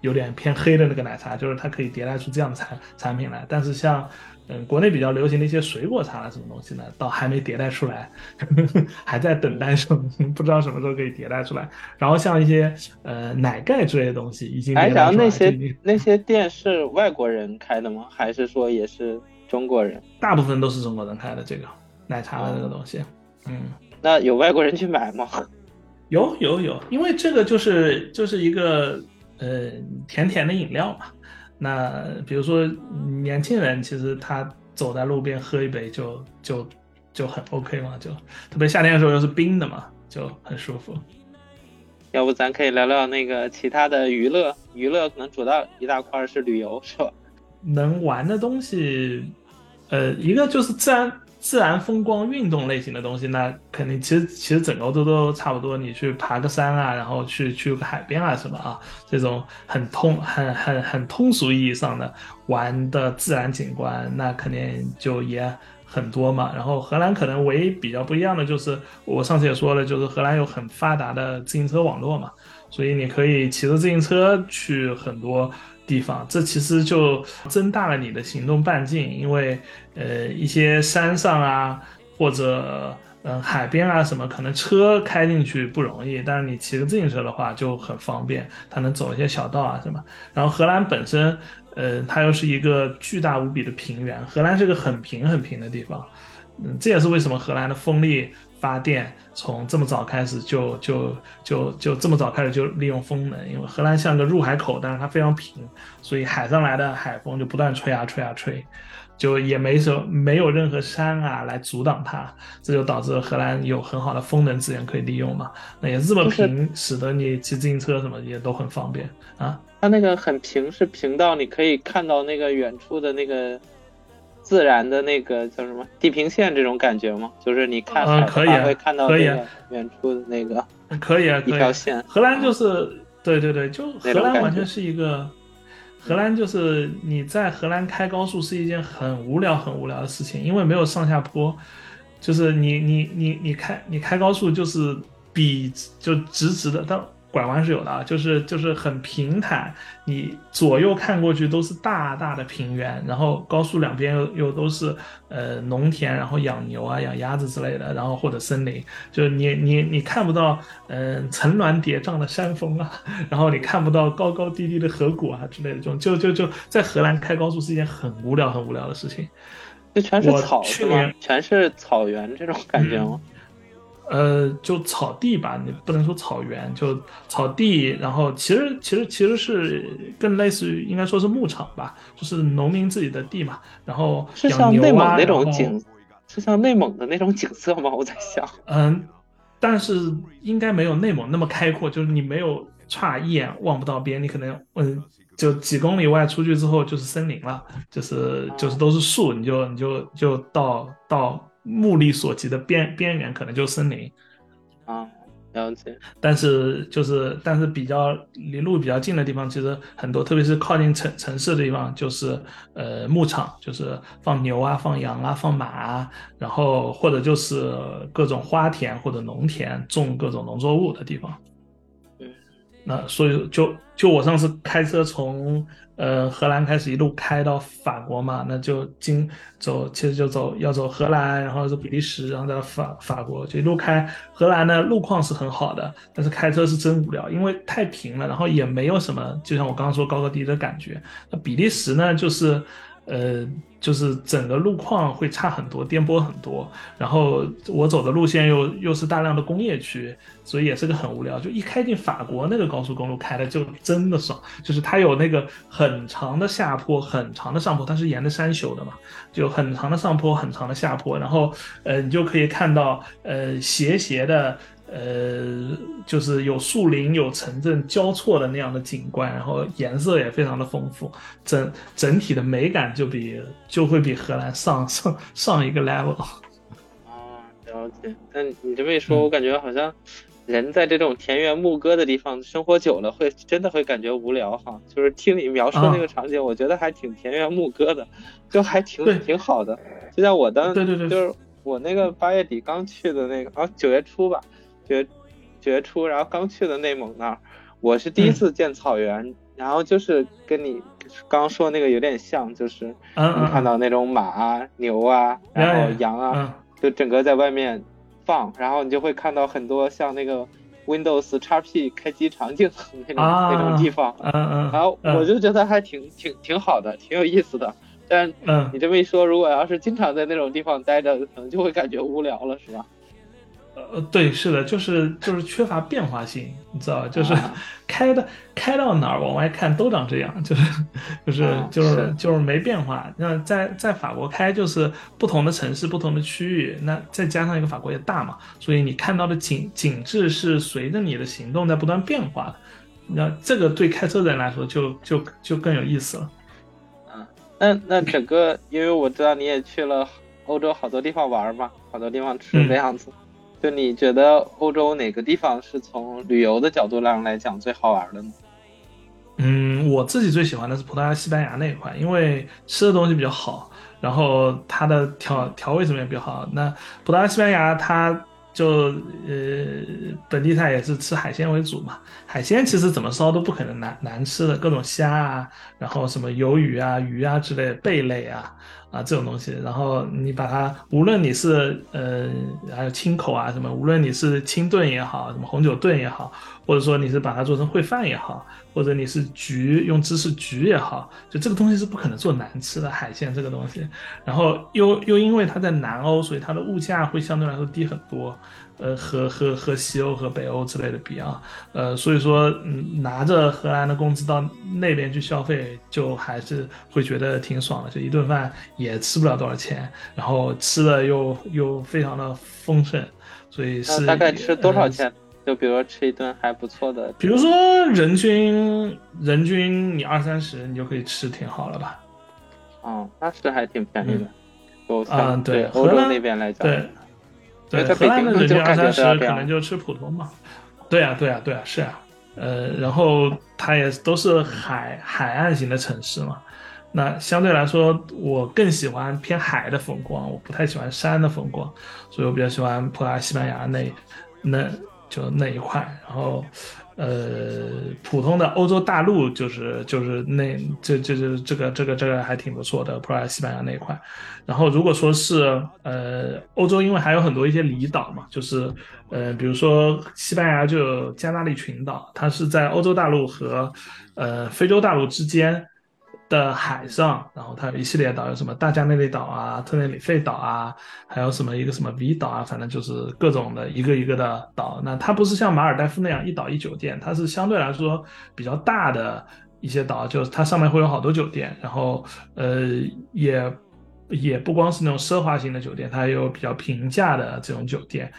有点偏黑的那个奶茶，就是它可以迭代出这样的产产品来，但是像。嗯，国内比较流行的一些水果茶什么东西呢，倒还没迭代出来，呵 *laughs* 呵还在等待中，*laughs* 不知道什么时候可以迭代出来。然后像一些呃奶盖之类的东西，已经。哎，然后那些那些店是外国人开的吗？还是说也是中国人？大部分都是中国人开的这个奶茶的这个东西。嗯，那有外国人去买吗？有有有，因为这个就是就是一个呃甜甜的饮料嘛。那比如说年轻人，其实他走在路边喝一杯就就就很 OK 嘛，就特别夏天的时候又是冰的嘛，就很舒服。要不咱可以聊聊那个其他的娱乐，娱乐可能主要一大块是旅游，是吧？能玩的东西，呃，一个就是自然自然风光运动类型的东西，那肯定其实其实整个欧洲都差不多。你去爬个山啊，然后去去个海边啊什么啊，这种很通很很很通俗意义上的玩的自然景观，那肯定就也很多嘛。然后荷兰可能唯一比较不一样的就是，我上次也说了，就是荷兰有很发达的自行车网络嘛，所以你可以骑着自行车去很多。地方，这其实就增大了你的行动半径，因为呃一些山上啊，或者嗯海边啊什么，可能车开进去不容易，但是你骑个自行车的话就很方便，它能走一些小道啊什么。然后荷兰本身，呃它又是一个巨大无比的平原，荷兰是个很平很平的地方，嗯这也是为什么荷兰的风力。发电从这么早开始就就就就这么早开始就利用风能，因为荷兰像个入海口，但是它非常平，所以海上来的海风就不断吹啊吹啊吹，就也没什么没有任何山啊来阻挡它，这就导致荷兰有很好的风能资源可以利用嘛。那也这么平，使得你骑自行车什么也都很方便啊。它那个很平，是平到你可以看到那个远处的那个。自然的那个叫什么地平线这种感觉吗？就是你看海会看到那个远处的那个，可以啊，一条线。荷兰就是，对对对，就荷兰完全是一个，荷兰就是你在荷兰开高速是一件很无聊很无聊的事情，因为没有上下坡，就是你你你你开你开高速就是比就直直的到。拐弯是有的啊，就是就是很平坦，你左右看过去都是大大的平原，然后高速两边又又都是呃农田，然后养牛啊、养鸭子之类的，然后或者森林，就是你你你看不到嗯层峦叠嶂的山峰啊，然后你看不到高高低低的河谷啊之类的这种，就就就在荷兰开高速是一件很无聊很无聊的事情，这全是草是吗？全是草原这种感觉吗？呃，就草地吧，你不能说草原，就草地。然后其实其实其实是更类似于，应该说是牧场吧，就是农民自己的地嘛。然后是像内蒙那种景，是像内蒙的那种景色吗？我在想。嗯，但是应该没有内蒙那么开阔，就是你没有差一眼望不到边，你可能嗯，就几公里外出去之后就是森林了，就是就是都是树，你就你就就到到。目力所及的边边缘可能就是森林，啊，了解。但是就是，但是比较离路比较近的地方，其实很多，特别是靠近城城市的地方，就是呃牧场，就是放牛啊、放羊啊、放马啊，然后或者就是各种花田或者农田，种各种农作物的地方。嗯，那所以就就我上次开车从。呃，荷兰开始一路开到法国嘛，那就经走，其实就走要走荷兰，然后走比利时，然后再到法法国，就一路开。荷兰呢路况是很好的，但是开车是真无聊，因为太平了，然后也没有什么，就像我刚刚说高高低低的感觉。那比利时呢，就是。呃，就是整个路况会差很多，颠簸很多。然后我走的路线又又是大量的工业区，所以也是个很无聊。就一开进法国那个高速公路开的就真的爽，就是它有那个很长的下坡，很长的上坡，它是沿着山修的嘛，就很长的上坡，很长的下坡。然后呃，你就可以看到呃斜斜的。呃，就是有树林、有城镇交错的那样的景观，然后颜色也非常的丰富，整整体的美感就比就会比荷兰上上上一个 level。啊，了解。但你这么一说，我感觉好像人在这种田园牧歌的地方生活久了，会真的会感觉无聊哈。就是听你描述那个场景，我觉得还挺田园牧歌的，就还挺挺好的。就像我当对对对，就是我那个八月底刚去的那个啊，九月初吧。九九月初，然后刚去的内蒙那儿，我是第一次见草原，然后就是跟你刚刚说那个有点像，就是你看到那种马啊、牛啊，然后羊啊，就整个在外面放，然后你就会看到很多像那个 Windows XP 开机场景那种那种地方，然后我就觉得还挺挺挺好的，挺有意思的。但你这么一说，如果要是经常在那种地方待着，可能就会感觉无聊了，是吧？呃，对，是的，就是就是缺乏变化性，你知道就是 *laughs* 开的开到哪儿往外看都长这样，就是就是就是就是没变化。那在在法国开就是不同的城市、不同的区域，那再加上一个法国也大嘛，所以你看到的景景致是随着你的行动在不断变化的。那这个对开车的人来说就就就更有意思了。嗯，那那整个，因为我知道你也去了。欧洲好多地方玩嘛，好多地方吃这样子。就你觉得欧洲哪个地方是从旅游的角度上来讲最好玩的呢？嗯，我自己最喜欢的是葡萄牙、西班牙那一块，因为吃的东西比较好，然后它的调调味什么也比较好。那葡萄牙、西班牙它。就呃，本地菜也是吃海鲜为主嘛。海鲜其实怎么烧都不可能难难吃的，各种虾啊，然后什么鱿鱼啊、鱼啊之类贝类啊啊这种东西。然后你把它，无论你是呃还有清口啊什么，无论你是清炖也好，什么红酒炖也好，或者说你是把它做成烩饭也好，或者你是焗用芝士焗也好，就这个东西是不可能做难吃的海鲜这个东西。然后又又因为它在南欧，所以它的物价会相对来说低很多。呃，和和和西欧和北欧之类的比啊，呃，所以说，嗯，拿着荷兰的工资到那边去消费，就还是会觉得挺爽的，就一顿饭也吃不了多少钱，然后吃的又又非常的丰盛，所以是大概吃多少钱？就比如说吃一顿还不错的，比如说人均人均你二三十，你就可以吃挺好了吧？哦，那是还挺便宜的，就嗯，对，欧洲那边来讲，对。对，荷兰的人均二三十可能就吃普通嘛。对啊，对啊，对啊，是啊。呃，然后它也都是海海岸型的城市嘛。那相对来说，我更喜欢偏海的风光，我不太喜欢山的风光，所以我比较喜欢葡萄牙、西班牙那那就那一块。然后。呃，普通的欧洲大陆就是就是那这这这这个这个这个还挺不错的，葡萄牙、西班牙那一块。然后如果说是呃欧洲，因为还有很多一些离岛嘛，就是呃比如说西班牙就有加纳利群岛，它是在欧洲大陆和呃非洲大陆之间。的海上，然后它有一系列岛，有什么大加那利岛啊、特内里费岛啊，还有什么一个什么 V 岛啊，反正就是各种的一个一个的岛。那它不是像马尔代夫那样一岛一酒店，它是相对来说比较大的一些岛，就是它上面会有好多酒店，然后呃也也不光是那种奢华型的酒店，它也有比较平价的这种酒店。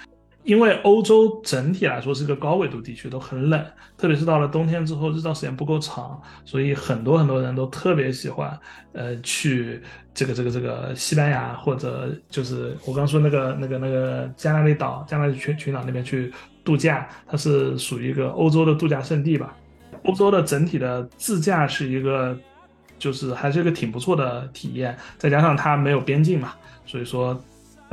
因为欧洲整体来说是个高纬度地区，都很冷，特别是到了冬天之后，日照时间不够长，所以很多很多人都特别喜欢，呃，去这个这个这个西班牙或者就是我刚说那个那个那个加那利岛、加那利群群岛那边去度假，它是属于一个欧洲的度假胜地吧。欧洲的整体的自驾是一个，就是还是一个挺不错的体验，再加上它没有边境嘛，所以说。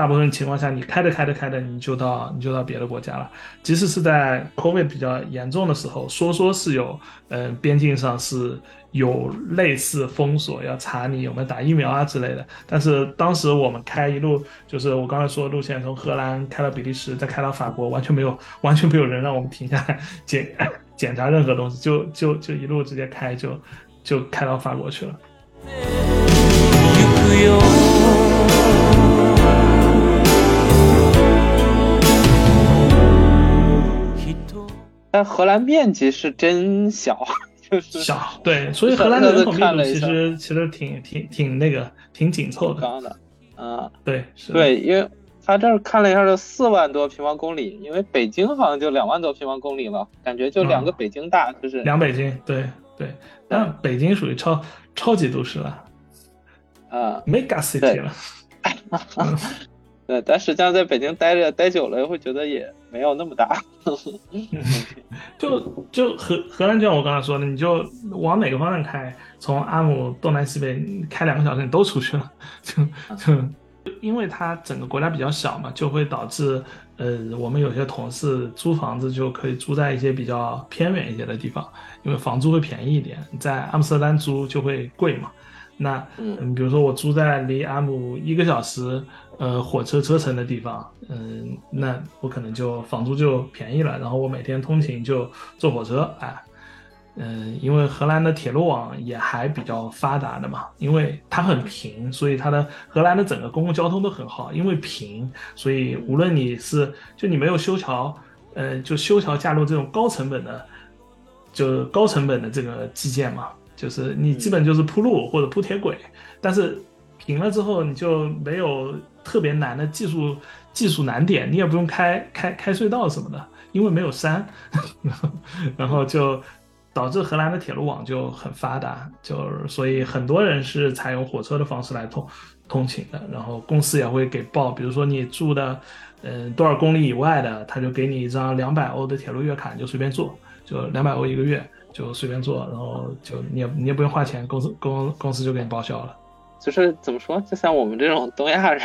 大部分情况下，你开着开着开着，你就到你就到别的国家了。即使是在 COVID 比较严重的时候，说说是有，嗯，边境上是有类似封锁，要查你有没有打疫苗啊之类的。但是当时我们开一路，就是我刚才说的路线，从荷兰开到比利时，再开到法国，完全没有完全没有人让我们停下来检 *laughs* 检查任何东西，就就就一路直接开，就就开到法国去了。但荷兰面积是真小，*laughs* 就是小，对，所以荷兰的人口密度其实其实挺挺挺那个挺紧凑的，高的，啊，对，对，因为他这儿看了一下，就四万多平方公里，因为北京好像就两万多平方公里了，感觉就两个北京大，就是两北京，对对，但北京属于超超级都市了，啊，mega city 了。*laughs* 对，但实际上在北京待着待久了，会觉得也没有那么大。*laughs* *laughs* 就就荷荷兰，就像我刚才说的，你就往哪个方向开，从阿姆东南西北开两个小时，你都出去了。就就因为它整个国家比较小嘛，就会导致呃，我们有些同事租房子就可以租在一些比较偏远一些的地方，因为房租会便宜一点。在阿姆斯特丹租就会贵嘛。那嗯，比如说我租在离阿姆一个小时。呃，火车车程的地方，嗯，那我可能就房租就便宜了，然后我每天通勤就坐火车，哎，嗯，因为荷兰的铁路网也还比较发达的嘛，因为它很平，所以它的荷兰的整个公共交通都很好，因为平，所以无论你是就你没有修桥，呃，就修桥架路这种高成本的，就高成本的这个基建嘛，就是你基本就是铺路或者铺铁轨，但是平了之后你就没有。特别难的技术技术难点，你也不用开开开隧道什么的，因为没有山，*laughs* 然后就导致荷兰的铁路网就很发达，就所以很多人是采用火车的方式来通通勤的。然后公司也会给报，比如说你住的嗯多少公里以外的，他就给你一张两百欧的铁路月卡，你就随便坐，就两百欧一个月就随便坐，然后就你也你也不用花钱，公司公公司就给你报销了。就是怎么说，就像我们这种东亚人，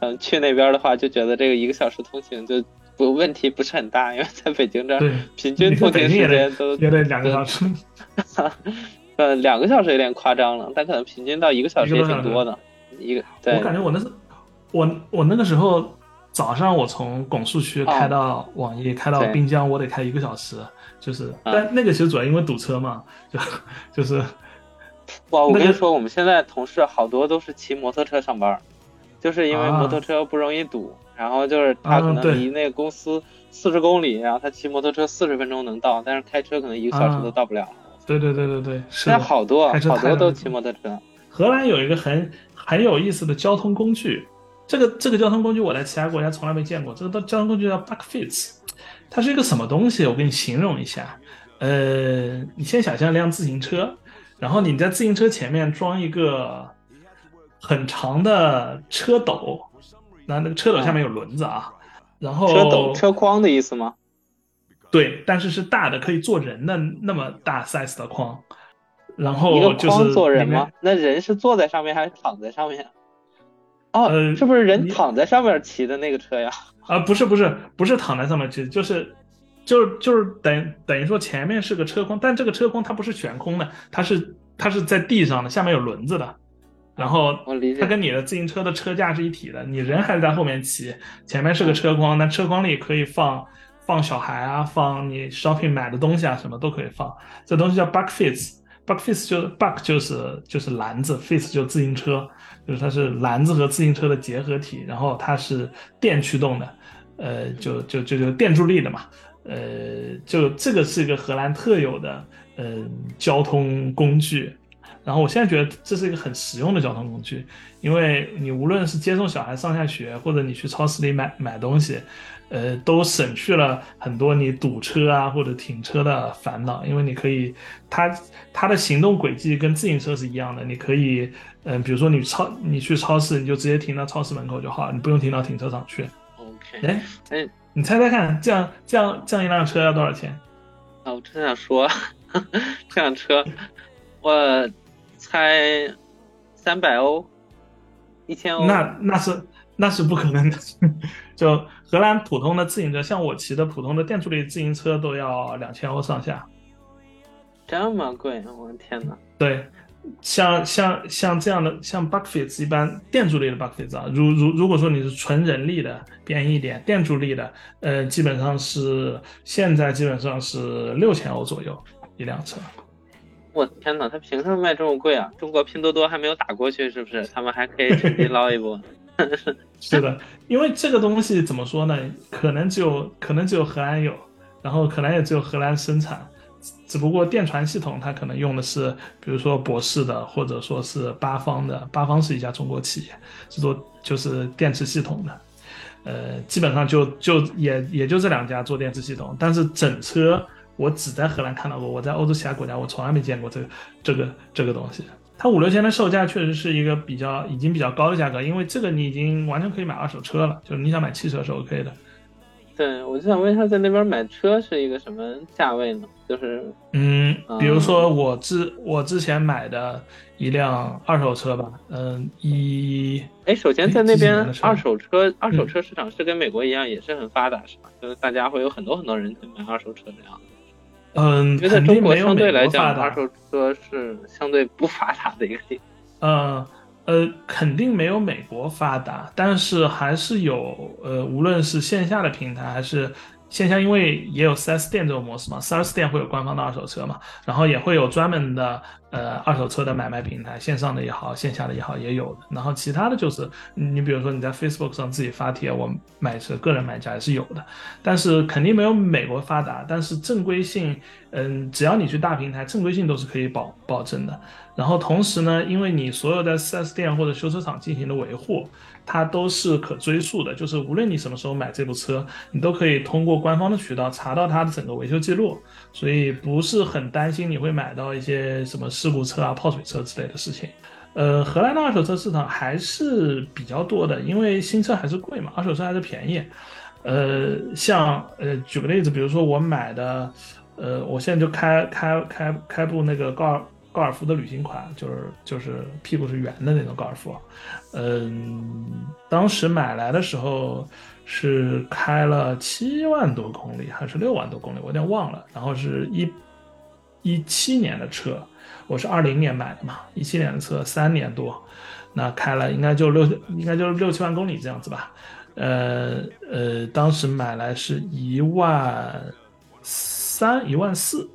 嗯，去那边的话就觉得这个一个小时通行就。不，问题不是很大，因为在北京这儿平均通勤时间都也得两个小时。*laughs* 呃，两个小时有点夸张了，但可能平均到一个小时也挺多的。一个，我感觉我那是，我我那个时候早上我从拱墅区开到网易，开到滨江，我得开一个小时。就是，但那个其实主要因为堵车嘛，就就是。哇，我跟你说，我们现在同事好多都是骑摩托车上班，就是因为摩托车不容易堵。然后就是他可能离那个公司四十公里，然后他骑摩托车四十分钟能到，但是开车可能一个小时都到不了。对对对对对，现在好多好多都骑摩托车。荷兰有一个很很有意思的交通工具，这个这个交通工具我在其他国家从来没见过。这个交通工具叫 Buckfits，它是一个什么东西？我给你形容一下。呃，你先想象一辆自行车，然后你在自行车前面装一个很长的车斗。那那个车斗下面有轮子啊，然后车斗车筐的意思吗？对，但是是大的，可以坐人的那么大 size 的筐。然后一个筐坐人吗？那人是坐在上面还是躺在上面？哦，是不是人躺在上面骑的那个车呀？啊，不是不是不是躺在上面骑，就是就是就是等等于说前面是个车筐，但这个车筐它不是悬空的，它是它是在地上的，下面有轮子的。然后它跟你的自行车的车架是一体的，你人还是在后面骑，前面是个车筐，那车筐里可以放放小孩啊，放你 shopping 买的东西啊，什么都可以放。这东西叫 buckfits，buckfits 就 buck 就是就是篮子，face 就自行车，就是它是篮子和自行车的结合体，然后它是电驱动的，呃，就就就就电助力的嘛，呃，就这个是一个荷兰特有的呃交通工具。然后我现在觉得这是一个很实用的交通工具，因为你无论是接送小孩上下学，或者你去超市里买买东西，呃，都省去了很多你堵车啊或者停车的烦恼。因为你可以，它它的行动轨迹跟自行车是一样的，你可以，嗯，比如说你超你去超市，你就直接停到超市门口就好了，你不用停到停车场去。OK，哎哎，你猜猜看，这样这样这样一辆车要多少钱？啊，我真想说，*laughs* 这辆车，我。猜三百欧，一千欧，那那是那是不可能的。*laughs* 就荷兰普通的自行车，像我骑的普通的电助力自行车都要两千欧上下。这么贵，我的天哪！对，像像像这样的，像 Buckfits 一般电助力的 Buckfits 啊，如如如果说你是纯人力的，便宜一点；电助力的，呃，基本上是现在基本上是六千欧左右一辆车。我天哪，他凭什么卖这么贵啊？中国拼多多还没有打过去，是不是？他们还可以趁机捞一波。*laughs* 是的，因为这个东西怎么说呢？可能只有可能只有荷兰有，然后可能也只有荷兰生产。只不过电传系统它可能用的是，比如说博士的，或者说是八方的。八方是一家中国企业，是做就是电池系统的。呃，基本上就就也也就这两家做电池系统，但是整车。我只在荷兰看到过，我在欧洲其他国家我从来没见过这个这个这个东西。它五六千的售价确实是一个比较已经比较高的价格，因为这个你已经完全可以买二手车了，就是你想买汽车是 OK 的。对，我就想问一下，在那边买车是一个什么价位呢？就是嗯，比如说我之我之前买的一辆二手车吧，嗯，一哎，首先在那边二手车二手车市场是跟美国一样也是很发达，是吧？就是大家会有很多很多人去买二手车这样。嗯，因为在中国相对来讲，二手车是相对不发达的一个地方。呃呃，肯定没有美国发达，但是还是有呃，无论是线下的平台还是线下，因为也有 4S 店这种模式嘛，4S 店会有官方的二手车嘛，然后也会有专门的呃，二手车的买卖平台，线上的也好，线下的也好，也有的。然后其他的就是，你比如说你在 Facebook 上自己发帖，我买车，个人买家也是有的，但是肯定没有美国发达。但是正规性，嗯，只要你去大平台，正规性都是可以保保证的。然后同时呢，因为你所有的 4S 店或者修车厂进行的维护。它都是可追溯的，就是无论你什么时候买这部车，你都可以通过官方的渠道查到它的整个维修记录，所以不是很担心你会买到一些什么事故车啊、泡水车之类的事情。呃，荷兰的二手车市场还是比较多的，因为新车还是贵嘛，二手车还是便宜。呃，像呃，举个例子，比如说我买的，呃，我现在就开开开开部那个高尔。高尔夫的旅行款就是就是屁股是圆的那种高尔夫，嗯，当时买来的时候是开了七万多公里还是六万多公里，我有点忘了。然后是一一七年的车，我是二零年买的嘛，一七年的车三年多，那开了应该就六应该就六七万公里这样子吧。呃呃，当时买来是一万三一万四。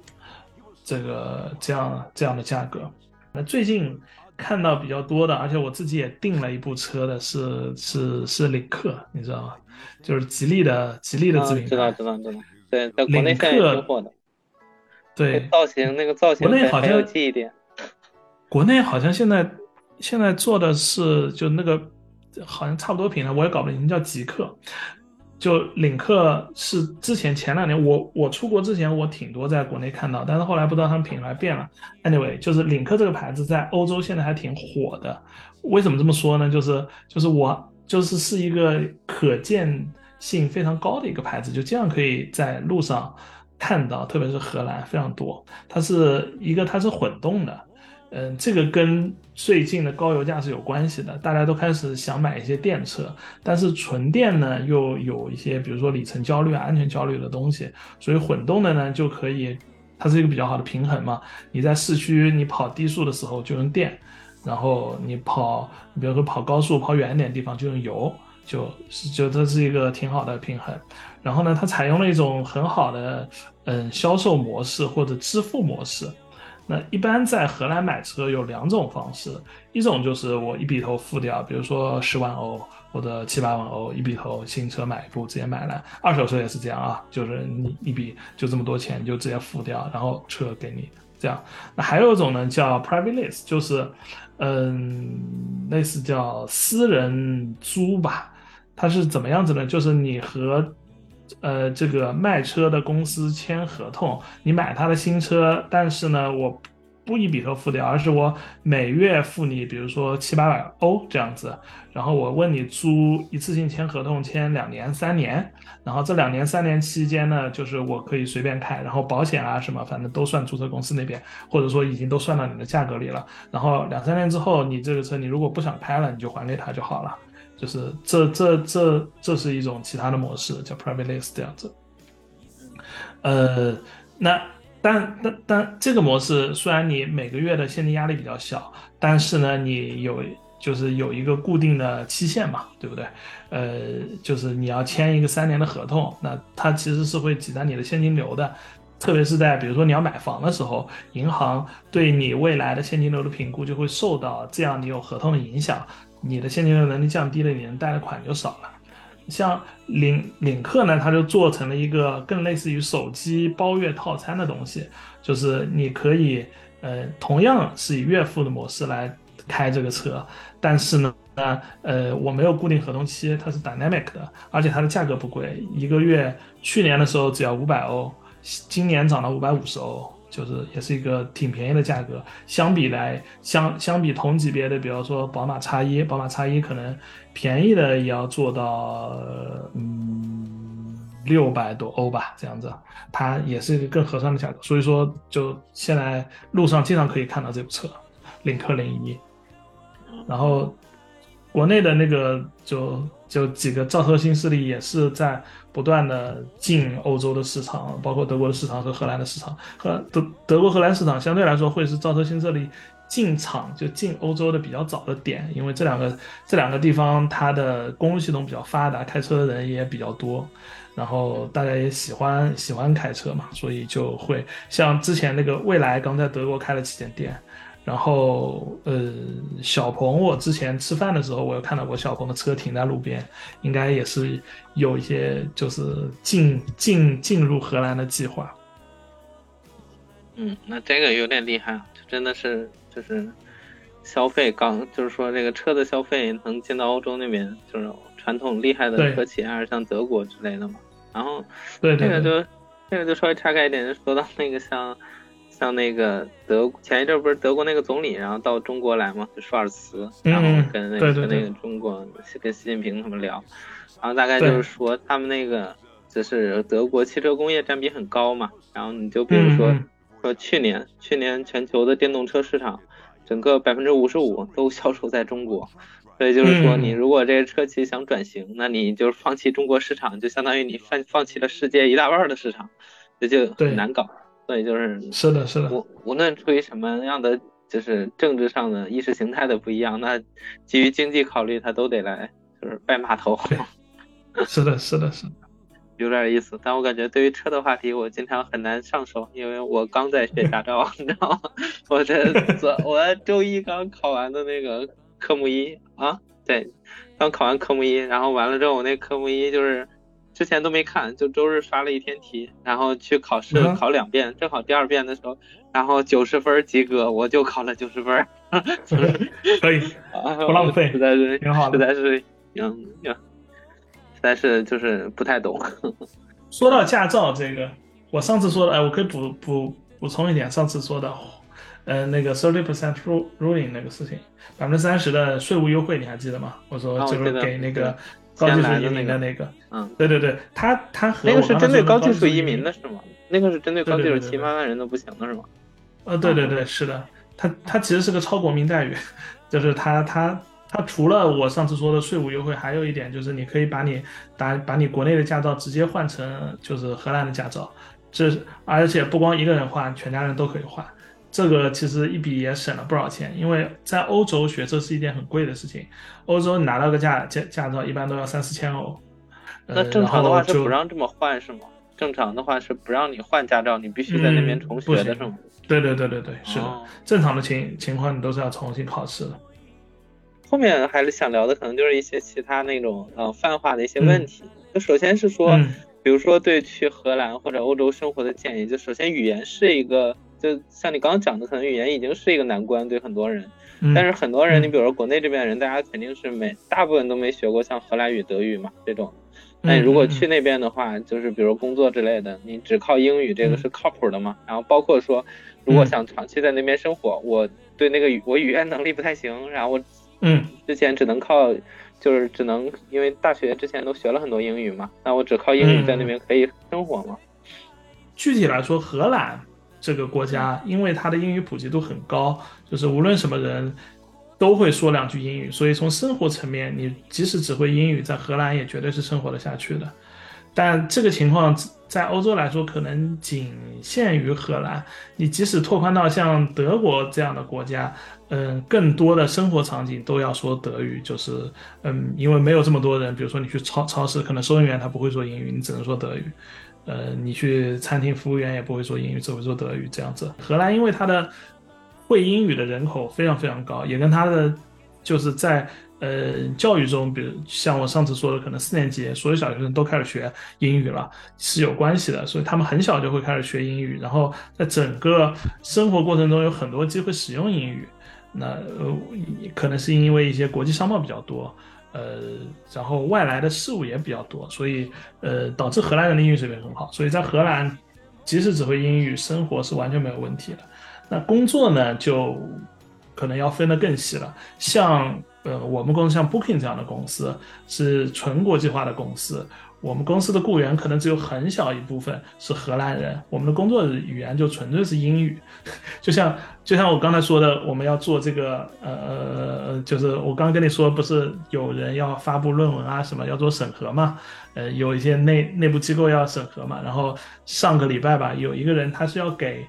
这个这样这样的价格，那最近看到比较多的，而且我自己也订了一部车的，是是是领克，你知道吗？就是吉利的吉利的自领知道知道知道，对，在国内现在挺火的。对，造型那个造型国内好像一点。国内好像现在现在做的是就那个好像差不多品牌，我也搞不清，叫极客。就领克是之前前两年我我出国之前我挺多在国内看到，但是后来不知道他们品牌变了。Anyway，就是领克这个牌子在欧洲现在还挺火的。为什么这么说呢？就是就是我就是是一个可见性非常高的一个牌子，就这样可以在路上看到，特别是荷兰非常多。它是一个它是混动的。嗯，这个跟最近的高油价是有关系的，大家都开始想买一些电车，但是纯电呢又有一些，比如说里程焦虑啊、安全焦虑的东西，所以混动的呢就可以，它是一个比较好的平衡嘛。你在市区你跑低速的时候就用电，然后你跑，比如说跑高速、跑远一点地方就用油，就是就这是一个挺好的平衡。然后呢，它采用了一种很好的嗯销售模式或者支付模式。那一般在荷兰买车有两种方式，一种就是我一笔头付掉，比如说十万欧或者七八万欧一笔头新车买一部直接买来，二手车也是这样啊，就是你一笔就这么多钱就直接付掉，然后车给你这样。那还有一种呢叫 private lease，就是嗯类似叫私人租吧，它是怎么样子呢？就是你和呃，这个卖车的公司签合同，你买他的新车，但是呢，我不一笔头付掉，而是我每月付你，比如说七八百欧这样子，然后我问你租一次性签合同，签两年、三年，然后这两年、三年期间呢，就是我可以随便开，然后保险啊什么，反正都算注册公司那边，或者说已经都算到你的价格里了，然后两三年之后，你这个车你如果不想开了，你就还给他就好了。就是这这这这是一种其他的模式，叫 private lease 这样子。呃，那但但但这个模式虽然你每个月的现金压力比较小，但是呢，你有就是有一个固定的期限嘛，对不对？呃，就是你要签一个三年的合同，那它其实是会挤占你的现金流的，特别是在比如说你要买房的时候，银行对你未来的现金流的评估就会受到这样你有合同的影响。你的现金流能力降低了，你能贷的款就少了。像领领克呢，它就做成了一个更类似于手机包月套餐的东西，就是你可以，呃，同样是以月付的模式来开这个车，但是呢，呃，我没有固定合同期，它是 dynamic 的，而且它的价格不贵，一个月去年的时候只要五百欧，今年涨到五百五十欧。就是也是一个挺便宜的价格，相比来相相比同级别的，比方说宝马叉一，宝马叉一可能便宜的也要做到嗯六百多欧吧，这样子，它也是一个更合算的价格。所以说，就现在路上经常可以看到这部车，领克零一，然后国内的那个就。就几个造车新势力也是在不断的进欧洲的市场，包括德国的市场和荷兰的市场。和德德国、荷兰市场相对来说会是造车新势力进场就进欧洲的比较早的点，因为这两个这两个地方它的公路系统比较发达，开车的人也比较多，然后大家也喜欢喜欢开车嘛，所以就会像之前那个蔚来刚在德国开了旗舰店。然后，呃，小鹏，我之前吃饭的时候，我有看到过小鹏的车停在路边，应该也是有一些就是进进进入荷兰的计划。嗯，那这个有点厉害，真的是就是消费刚，就是说这个车的消费能进到欧洲那边，就是传统厉害的车企，还是像德国之类的嘛。然后，对这个就这个就稍微岔开一点，就说到那个像。像那个德前一阵不是德国那个总理，然后到中国来嘛，就舒尔茨，然后跟那个跟那个中国跟习近平他们聊，然后大概就是说他们那个就是德国汽车工业占比很高嘛，然后你就比如说说去年去年全球的电动车市场，整个百分之五十五都销售在中国，所以就是说你如果这个车企想转型，那你就是放弃中国市场，就相当于你放放弃了世界一大半的市场，这就很难搞。所以就是是的，是的。无无论出于什么样的，就是政治上的意识形态的不一样，那基于经济考虑，他都得来，就是拜码头。*laughs* 是的，是的，是的，有点意思。但我感觉对于车的话题，我经常很难上手，因为我刚在学驾照，*laughs* 你知道吗？我这 *laughs* 昨我周一刚考完的那个科目一啊，对，刚考完科目一，然后完了之后，我那科目一就是。之前都没看，就周日刷了一天题，然后去考试考两遍，正好第二遍的时候，然后九十分及格，我就考了九十分，可以，*laughs* 不浪费，实在是挺好的，实在是，嗯，实在是就是不太懂。*laughs* 说到驾照这个，我上次说的，哎，我可以补补补充一点，上次说的，呃，那个 thirty percent ruling 那个事情，百分之三十的税务优惠，你还记得吗？我说就是给那个。高技术移民的那个，嗯，对对对，他他和那个是针对高技术移民的是吗？那个是针对高技术七八万人都不行的是吗？呃，对对对，是的，他他其实是个超国民待遇，*laughs* 就是他他他除了我上次说的税务优惠，还有一点就是你可以把你把把你国内的驾照直接换成就是荷兰的驾照，这而且不光一个人换，全家人都可以换。这个其实一笔也省了不少钱，因为在欧洲学车是一件很贵的事情。欧洲你拿到个驾驾驾照，一般都要三四千欧。那正常的话是不让这么换是吗？正常的话是不让你换驾照，你必须在那边重学的是吗？对对对对对，是的。正常的情情况你都是要重新考试的。后面还是想聊的，可能就是一些其他那种呃泛化的一些问题。就首先是说，比如说对去荷兰或者欧洲生活的建议，就首先语言是一个。就像你刚刚讲的，可能语言已经是一个难关对很多人，但是很多人，你比如说国内这边的人，大家肯定是没大部分都没学过像荷兰语、德语嘛这种。那你如果去那边的话，就是比如工作之类的，你只靠英语这个是靠谱的吗？然后包括说，如果想长期在那边生活，我对那个语我语言能力不太行，然后我嗯之前只能靠就是只能因为大学之前都学了很多英语嘛，那我只靠英语在那边可以生活吗？具体来说，荷兰。这个国家，因为它的英语普及度很高，就是无论什么人都会说两句英语，所以从生活层面，你即使只会英语，在荷兰也绝对是生活的下去的。但这个情况在欧洲来说，可能仅限于荷兰。你即使拓宽到像德国这样的国家，嗯，更多的生活场景都要说德语，就是嗯，因为没有这么多人，比如说你去超超市，可能收银员他不会说英语，你只能说德语。呃，你去餐厅服务员也不会说英语，只会说德语这样子。荷兰因为它的会英语的人口非常非常高，也跟它的就是在呃教育中，比如像我上次说的，可能四年级所有小学生都开始学英语了是有关系的。所以他们很小就会开始学英语，然后在整个生活过程中有很多机会使用英语。那呃可能是因为一些国际商贸比较多。呃，然后外来的事物也比较多，所以呃，导致荷兰人的英语水平很好。所以在荷兰，即使只会英语，生活是完全没有问题的。那工作呢，就可能要分得更细了。像呃，我们公司像 Booking 这样的公司，是纯国际化的公司。我们公司的雇员可能只有很小一部分是荷兰人，我们的工作语言就纯粹是英语，*laughs* 就像就像我刚才说的，我们要做这个呃，就是我刚刚跟你说，不是有人要发布论文啊什么要做审核嘛，呃，有一些内内部机构要审核嘛，然后上个礼拜吧，有一个人他是要给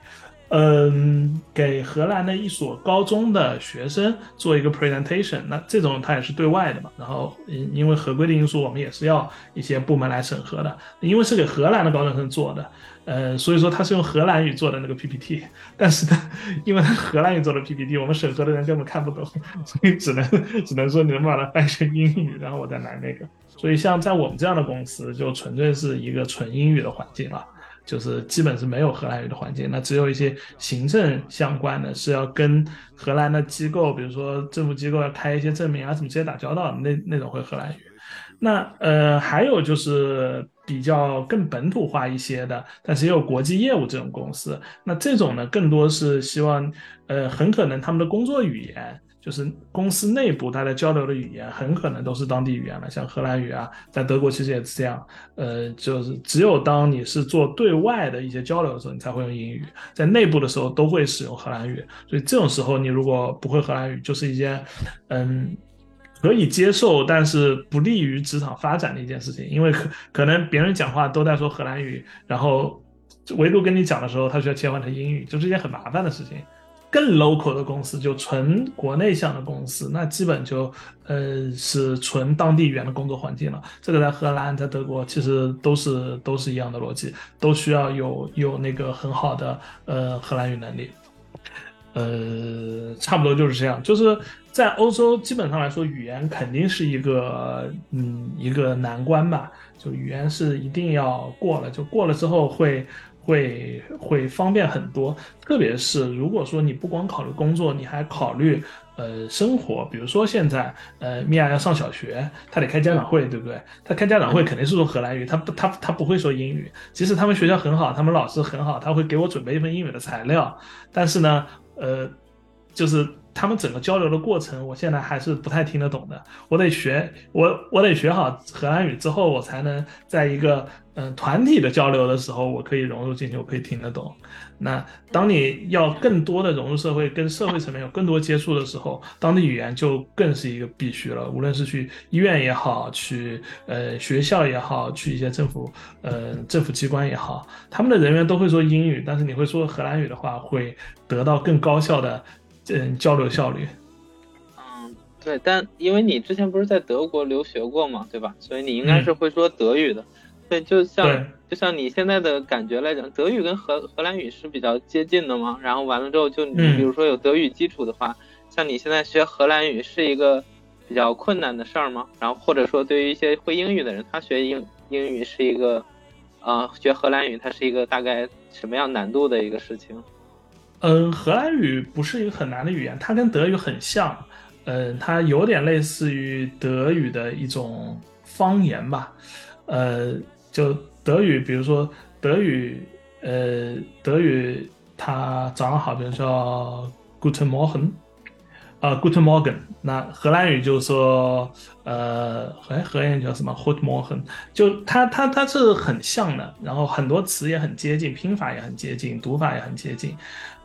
嗯，给荷兰的一所高中的学生做一个 presentation，那这种它也是对外的嘛。然后，因因为合规的因素，我们也是要一些部门来审核的。因为是给荷兰的高中生做的，呃，所以说他是用荷兰语做的那个 PPT。*laughs* 但是呢，因为他荷兰语做的 PPT，我们审核的人根本看不懂，所以只能只能说你能把它翻译成英语，然后我再来那个。所以像在我们这样的公司，就纯粹是一个纯英语的环境了。就是基本是没有荷兰语的环境，那只有一些行政相关的，是要跟荷兰的机构，比如说政府机构要开一些证明啊，什么直接打交道，那那种会荷兰语。那呃，还有就是比较更本土化一些的，但是也有国际业务这种公司，那这种呢，更多是希望，呃，很可能他们的工作语言。就是公司内部大家交流的语言很可能都是当地语言了，像荷兰语啊，在德国其实也是这样。呃，就是只有当你是做对外的一些交流的时候，你才会用英语，在内部的时候都会使用荷兰语。所以这种时候你如果不会荷兰语，就是一件嗯可以接受，但是不利于职场发展的一件事情，因为可可能别人讲话都在说荷兰语，然后唯独跟你讲的时候，他需要切换成英语，就是一件很麻烦的事情。更 local 的公司就纯国内向的公司，那基本就呃是纯当地语言的工作环境了。这个在荷兰、在德国其实都是都是一样的逻辑，都需要有有那个很好的呃荷兰语能力。呃，差不多就是这样。就是在欧洲，基本上来说，语言肯定是一个嗯一个难关吧。就语言是一定要过了，就过了之后会。会会方便很多，特别是如果说你不光考虑工作，你还考虑呃生活，比如说现在呃米娅要上小学，她得开家长会，对不对？她开家长会肯定是说荷兰语，她不她她不会说英语。即使他们学校很好，他们老师很好，他会给我准备一份英语的材料，但是呢，呃，就是他们整个交流的过程，我现在还是不太听得懂的。我得学我我得学好荷兰语之后，我才能在一个。嗯，团体的交流的时候，我可以融入进去，我可以听得懂。那当你要更多的融入社会，跟社会层面有更多接触的时候，当地语言就更是一个必须了。无论是去医院也好，去呃学校也好，去一些政府呃政府机关也好，他们的人员都会说英语，但是你会说荷兰语的话，会得到更高效的嗯交流效率。嗯，对，但因为你之前不是在德国留学过嘛，对吧？所以你应该是会说德语的。对，就像就像你现在的感觉来讲，德语跟荷荷兰语是比较接近的嘛。然后完了之后，就你比如说有德语基础的话，像你现在学荷兰语是一个比较困难的事儿吗？然后或者说对于一些会英语的人，他学英英语是一个，呃，学荷兰语它是一个大概什么样难度的一个事情？嗯，荷兰语不是一个很难的语言，它跟德语很像，嗯，它有点类似于德语的一种方言吧，呃。就德语，比如说德语，呃，德语它早上好，比如说 Guten Morgen，啊，Guten Morgen。那荷兰语就是说，呃，哎，荷兰语叫什么 h o t Morgen，就它它它是很像的，然后很多词也很接近，拼法也很接近，读法也很接近，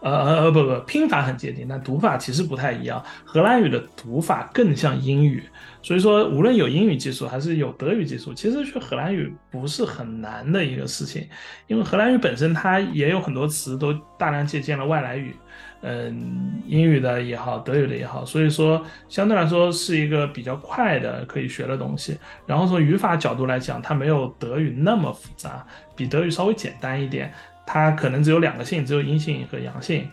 呃呃不不，拼法很接近，但读法其实不太一样。荷兰语的读法更像英语。所以说，无论有英语技术还是有德语技术，其实学荷兰语不是很难的一个事情，因为荷兰语本身它也有很多词都大量借鉴了外来语，嗯，英语的也好，德语的也好，所以说相对来说是一个比较快的可以学的东西。然后从语法角度来讲，它没有德语那么复杂，比德语稍微简单一点，它可能只有两个性，只有阴性和阳性。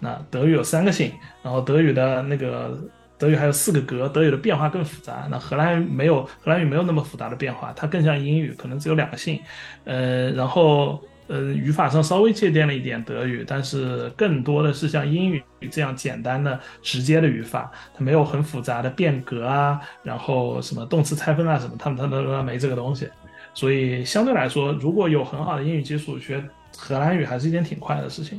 那德语有三个性，然后德语的那个。德语还有四个格，德语的变化更复杂。那荷兰没有，荷兰语没有那么复杂的变化，它更像英语，可能只有两个性。呃，然后呃，语法上稍微借鉴了一点德语，但是更多的是像英语这样简单的、直接的语法，它没有很复杂的变格啊，然后什么动词拆分啊什么，他们他们没这个东西。所以相对来说，如果有很好的英语基础，学荷兰语还是一件挺快的事情。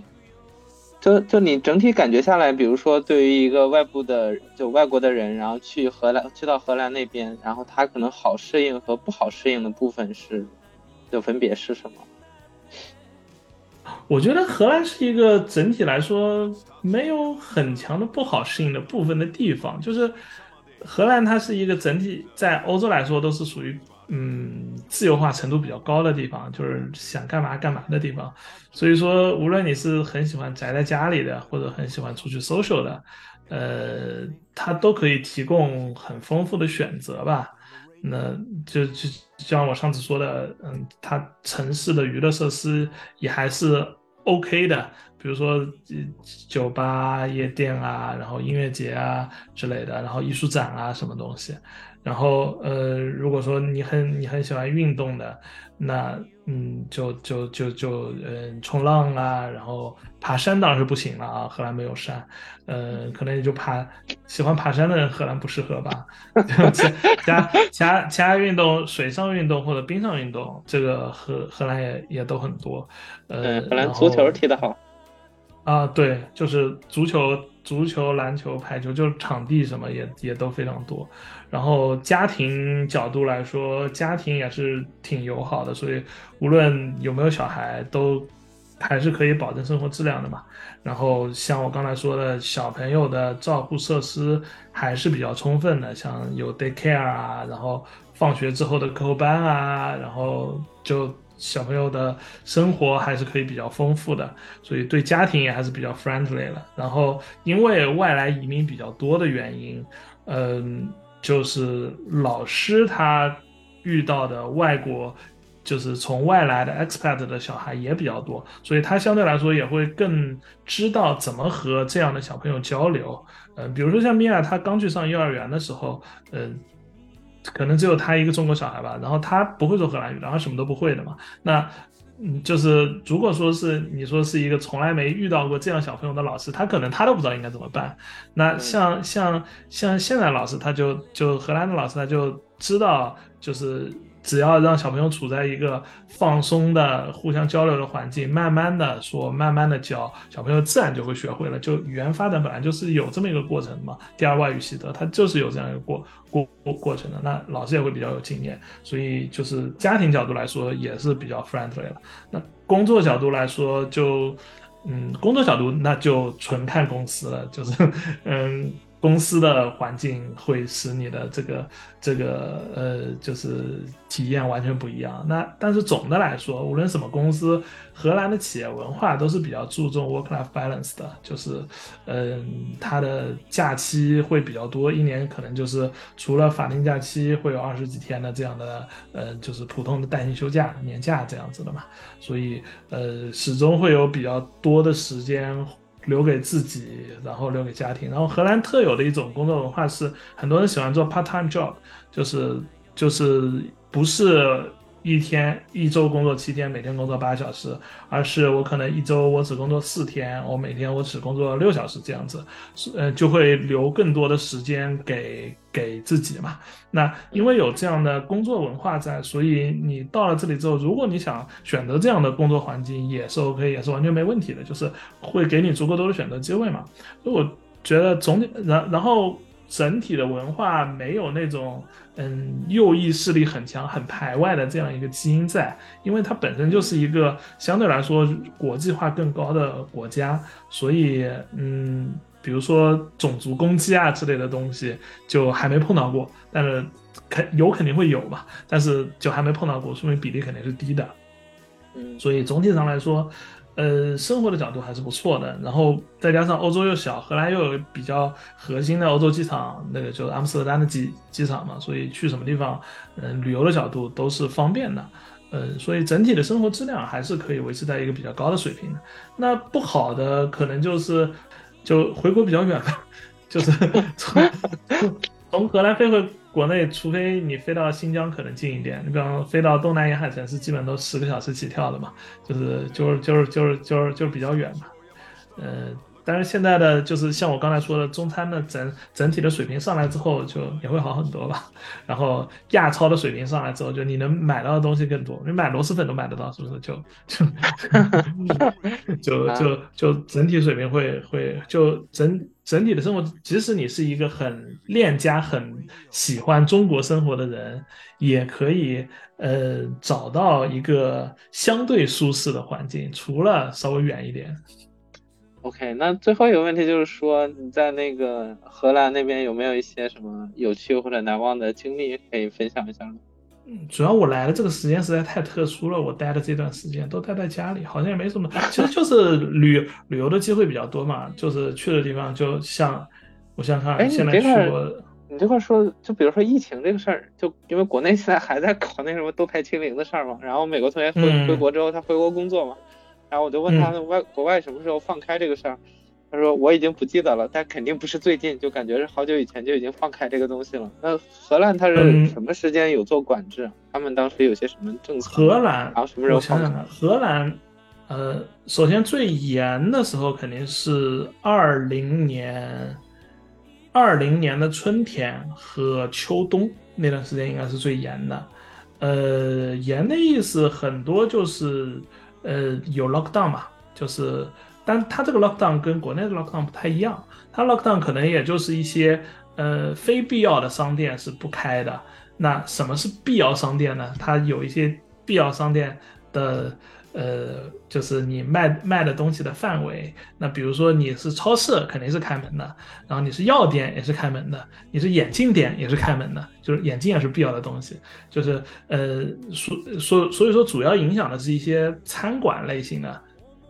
就就你整体感觉下来，比如说对于一个外部的就外国的人，然后去荷兰去到荷兰那边，然后他可能好适应和不好适应的部分是，就分别是什么？我觉得荷兰是一个整体来说没有很强的不好适应的部分的地方，就是荷兰它是一个整体在欧洲来说都是属于。嗯自由化程度比较高的地方，就是想干嘛干嘛的地方。所以说，无论你是很喜欢宅在家里的，或者很喜欢出去 social 的，呃，它都可以提供很丰富的选择吧。那就就就像我上次说的，嗯，它城市的娱乐设施也还是 OK 的。比如说，酒吧、夜店啊，然后音乐节啊之类的，然后艺术展啊，什么东西。然后，呃，如果说你很你很喜欢运动的，那嗯，就就就就嗯，冲浪啊，然后爬山当然是不行了啊，荷兰没有山，呃，可能也就爬喜欢爬山的人，荷兰不适合吧。*laughs* 其他其他其他运动，水上运动或者冰上运动，这个荷荷兰也也都很多。呃，荷兰足球踢得好。啊，对，就是足球、足球、篮球、排球，就是场地什么也也都非常多。然后家庭角度来说，家庭也是挺友好的，所以无论有没有小孩，都还是可以保证生活质量的嘛。然后像我刚才说的，小朋友的照护设施还是比较充分的，像有 daycare 啊，然后放学之后的课后班啊，然后就。小朋友的生活还是可以比较丰富的，所以对家庭也还是比较 friendly 了。然后因为外来移民比较多的原因，嗯，就是老师他遇到的外国，就是从外来的 expat 的小孩也比较多，所以他相对来说也会更知道怎么和这样的小朋友交流。嗯，比如说像米娅，她刚去上幼儿园的时候，嗯。可能只有他一个中国小孩吧，然后他不会说荷兰语，然后什么都不会的嘛。那，嗯，就是如果说是你说是一个从来没遇到过这样小朋友的老师，他可能他都不知道应该怎么办。那像像像现在老师，他就就荷兰的老师，他就知道就是。只要让小朋友处在一个放松的、互相交流的环境，慢慢的说，慢慢的教，小朋友自然就会学会了。就语言发展本来就是有这么一个过程嘛，第二外语习得，它就是有这样一个过过过过程的。那老师也会比较有经验，所以就是家庭角度来说也是比较 friendly 了。那工作角度来说，就嗯，工作角度那就纯看公司了，就是嗯。公司的环境会使你的这个这个呃，就是体验完全不一样。那但是总的来说，无论什么公司，荷兰的企业文化都是比较注重 work-life balance 的，就是嗯，它的假期会比较多，一年可能就是除了法定假期会有二十几天的这样的呃，就是普通的带薪休假、年假这样子的嘛。所以呃，始终会有比较多的时间。留给自己，然后留给家庭。然后荷兰特有的一种工作文化是，很多人喜欢做 part-time job，就是就是不是。一天一周工作七天，每天工作八小时，而是我可能一周我只工作四天，我每天我只工作六小时这样子，是呃，就会留更多的时间给给自己嘛。那因为有这样的工作文化在，所以你到了这里之后，如果你想选择这样的工作环境，也是 OK，也是完全没问题的，就是会给你足够多的选择机会嘛。所以我觉得总体，然然后。整体的文化没有那种嗯右翼势力很强、很排外的这样一个基因在，因为它本身就是一个相对来说国际化更高的国家，所以嗯，比如说种族攻击啊之类的东西就还没碰到过，但是肯有肯定会有吧，但是就还没碰到过，说明比例肯定是低的。嗯，所以总体上来说。呃，生活的角度还是不错的，然后再加上欧洲又小，荷兰又有比较核心的欧洲机场，那个就是阿姆斯特丹的机机场嘛，所以去什么地方，嗯，旅游的角度都是方便的，嗯，所以整体的生活质量还是可以维持在一个比较高的水平。那不好的可能就是就回国比较远了，*laughs* 就是从 *laughs* 从荷兰飞回。国内，除非你飞到新疆可能近一点，你比方飞到东南沿海城市，基本都十个小时起跳的嘛，就是就是就是就是就是就是比较远嘛，嗯。但是现在的就是像我刚才说的，中餐的整整体的水平上来之后，就也会好很多吧。*laughs* 然后亚超的水平上来之后，就你能买到的东西更多，你买螺蛳粉都买得到，是不是？就就 *laughs* 就 *laughs* 就就整体水平会会就整整体的生活，即使你是一个很恋家、很喜欢中国生活的人，也可以呃找到一个相对舒适的环境，除了稍微远一点。OK，那最后一个问题就是说，你在那个荷兰那边有没有一些什么有趣或者难忘的经历可以分享一下呢？嗯，主要我来的这个时间实在太特殊了，我待的这段时间都待在家里，好像也没什么，其实就是旅旅游的机会比较多嘛，就是去的地方就像我想想看，现在去过。你这块说，就比如说疫情这个事儿，就因为国内现在还在搞那什么动态清零的事儿嘛，然后美国同学回回国之后，他回国工作嘛，然后我就问他外国外什么时候放开这个事儿，他说我已经不记得了，但肯定不是最近，就感觉是好久以前就已经放开这个东西了。那荷兰它是什么时间有做管制？他们当时有些什么政策？荷兰，然后什么时候放开？荷兰，呃，首先最严的时候肯定是二零年。二零年的春天和秋冬那段时间应该是最严的，呃，严的意思很多就是，呃，有 lockdown 嘛，就是，但它这个 lockdown 跟国内的 lockdown 不太一样，它 lockdown 可能也就是一些，呃，非必要的商店是不开的。那什么是必要商店呢？它有一些必要商店的。呃，就是你卖卖的东西的范围，那比如说你是超市，肯定是开门的；然后你是药店也是开门的；你是眼镜店也是开门的，就是眼镜也是必要的东西。就是呃，所所所以说，主要影响的是一些餐馆类型的，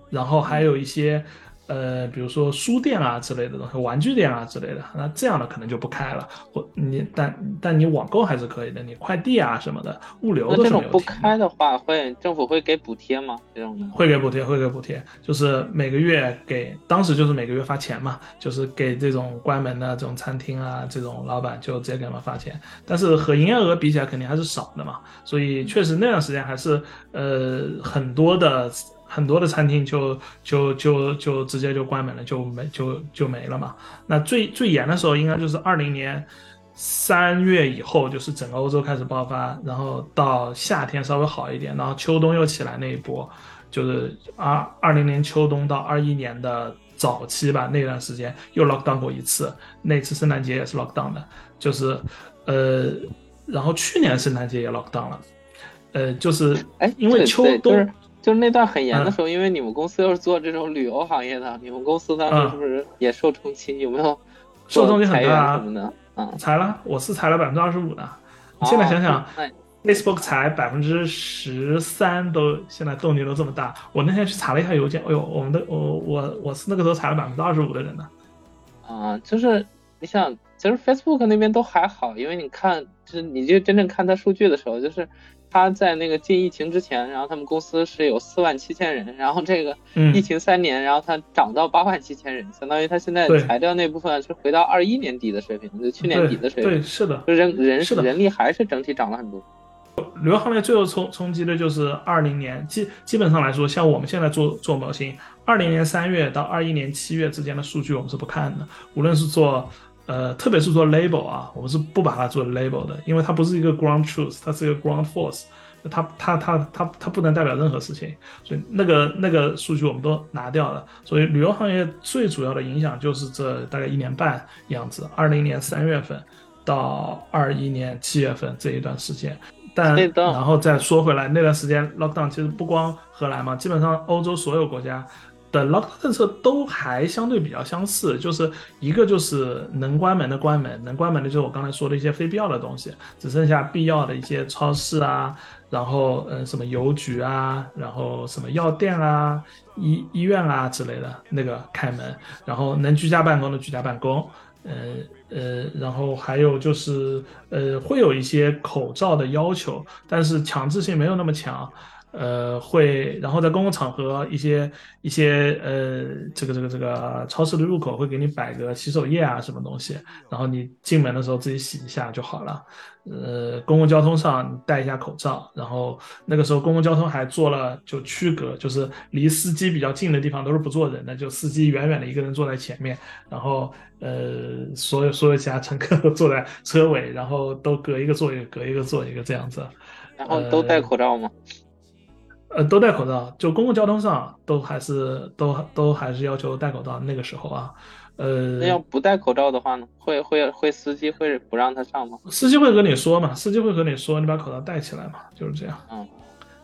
然后还有一些。呃，比如说书店啊之类的东西，玩具店啊之类的，那这样的可能就不开了。或你但但你网购还是可以的，你快递啊什么的，物流这种不开的话，会政府会给补贴吗？这种的会给补贴，会给补贴，就是每个月给，当时就是每个月发钱嘛，就是给这种关门的这种餐厅啊，这种老板就直接给他们发钱。但是和营业额比起来，肯定还是少的嘛。所以确实那段时间还是呃很多的。很多的餐厅就就就就直接就关门了，就没就就没了嘛。那最最严的时候应该就是二零年三月以后，就是整个欧洲开始爆发，然后到夏天稍微好一点，然后秋冬又起来那一波，就是二二零年秋冬到二一年的早期吧，那段时间又 lock down 过一次，那次圣诞节也是 lock down 的，就是呃，然后去年圣诞节也 lock down 了，呃，就是哎，因为秋冬。就是那段很严的时候，因为你们公司又是做这种旅游行业的，你们公司当时是不是也受冲击？有没有 *laughs* 受冲击很大什么的？嗯，裁了，我是裁了百分之二十五的。你现在想想，Facebook 裁百分之十三都现在动静都这么大。我那天去查了一下邮件，哎呦，我们的我我我是那个时候裁了百分之二十五的人呢。啊，就是你想，其实 Facebook 那边都还好，因为你看，就是你就真正看它数据的时候，就是。他在那个进疫情之前，然后他们公司是有四万七千人，然后这个疫情三年，然后他涨到八万七千人，相当于他现在裁掉那部分是回到二一年底的水平，就去年底的水平。对，是的，就人人是人力还是整体涨了很多。旅游行业最后冲冲击的就是二零年，基基本上来说，像我们现在做做模型，二零年三月到二一年七月之间的数据我们是不看的，无论是做。呃，特别是说 label 啊，我们是不把它做 label 的，因为它不是一个 ground truth，它是一个 ground force，它它它它它不能代表任何事情，所以那个那个数据我们都拿掉了。所以旅游行业最主要的影响就是这大概一年半样子，二零年三月份到二一年七月份这一段时间。但然后再说回来，那段时间 lockdown 其实不光荷兰嘛，基本上欧洲所有国家。的 lock 政策都还相对比较相似，就是一个就是能关门的关门，能关门的就是我刚才说的一些非必要的东西，只剩下必要的一些超市啊，然后嗯什么邮局啊，然后什么药店啊、医医院啊之类的那个开门，然后能居家办公的居家办公，呃呃，然后还有就是呃会有一些口罩的要求，但是强制性没有那么强。呃，会，然后在公共场合一些一些呃，这个这个这个超市的入口会给你摆个洗手液啊，什么东西，然后你进门的时候自己洗一下就好了。呃，公共交通上戴一下口罩，然后那个时候公共交通还做了就区隔，就是离司机比较近的地方都是不坐人的，就司机远远的一个人坐在前面，然后呃，所有所有其他乘客都坐在车尾，然后都隔一个座位，隔一个坐一个这样子。然后都戴口罩吗？呃，都戴口罩，就公共交通上都还是都都还是要求戴口罩。那个时候啊，呃，那要不戴口罩的话呢？会会会司机会不让他上吗？司机会和你说嘛，司机会和你说，你把口罩戴起来嘛，就是这样。嗯，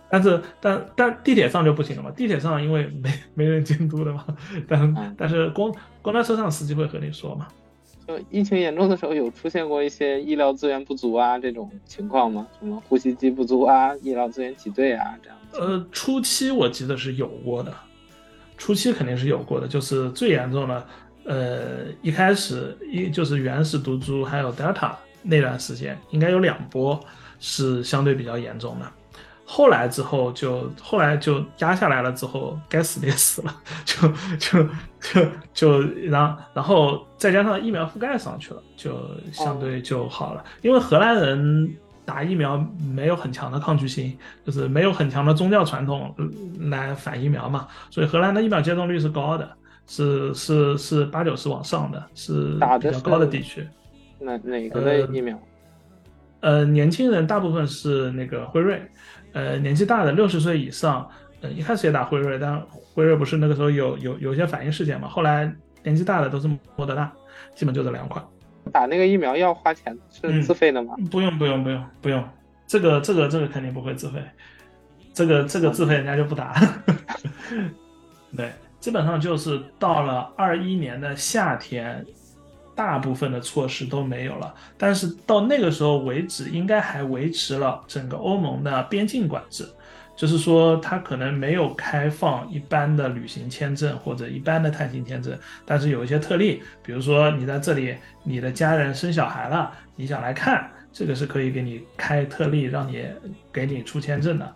但是但但地铁上就不行了嘛，地铁上因为没没人监督的嘛，但但是公公交车上司机会和你说嘛。就疫情严重的时候，有出现过一些医疗资源不足啊这种情况吗？什么呼吸机不足啊，医疗资源挤兑啊这样？呃，初期我记得是有过的，初期肯定是有过的，就是最严重的，呃，一开始一就是原始毒株还有 Delta 那段时间，应该有两波是相对比较严重的。后来之后就后来就压下来了，之后该死的也死了，就就 *laughs* 就就然然后再加上疫苗覆盖上去了，就相对就好了。因为荷兰人打疫苗没有很强的抗拒性，就是没有很强的宗教传统来反疫苗嘛，所以荷兰的疫苗接种率是高的，是是是八九十往上的，是比较高的地区。哪哪个的疫苗？呃，年轻人大部分是那个辉瑞。呃，年纪大的六十岁以上，呃，一开始也打辉瑞，但辉瑞不是那个时候有有有一些反应事件嘛？后来年纪大的都是莫德纳，基本就这两款。打那个疫苗要花钱，是自费的吗？不用不用不用不用，这个这个这个肯定不会自费，这个这个自费人家就不打。*laughs* 对，基本上就是到了二一年的夏天。大部分的措施都没有了，但是到那个时候为止，应该还维持了整个欧盟的边境管制，就是说它可能没有开放一般的旅行签证或者一般的探亲签证，但是有一些特例，比如说你在这里，你的家人生小孩了，你想来看，这个是可以给你开特例，让你给你出签证的。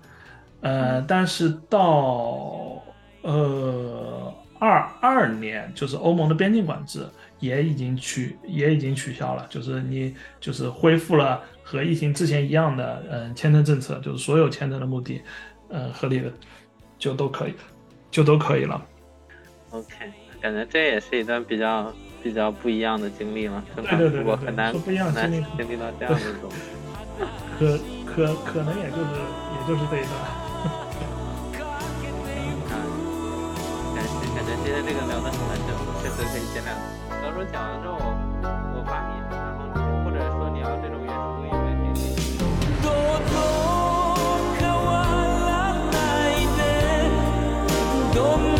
呃，但是到呃二二年，就是欧盟的边境管制。也已经取也已经取消了，就是你就是恢复了和疫情之前一样的嗯签证政策，就是所有签证的目的，嗯合理的就都可以，就都可以了。OK，感觉这也是一段比较比较不一样的经历嘛，对对对，我很难不一样经历经历到这样的种，可可可能也就是也就是这一段。*laughs* 感觉感觉今天这个聊的很完整，确实可以限量。到时候讲完之后。don't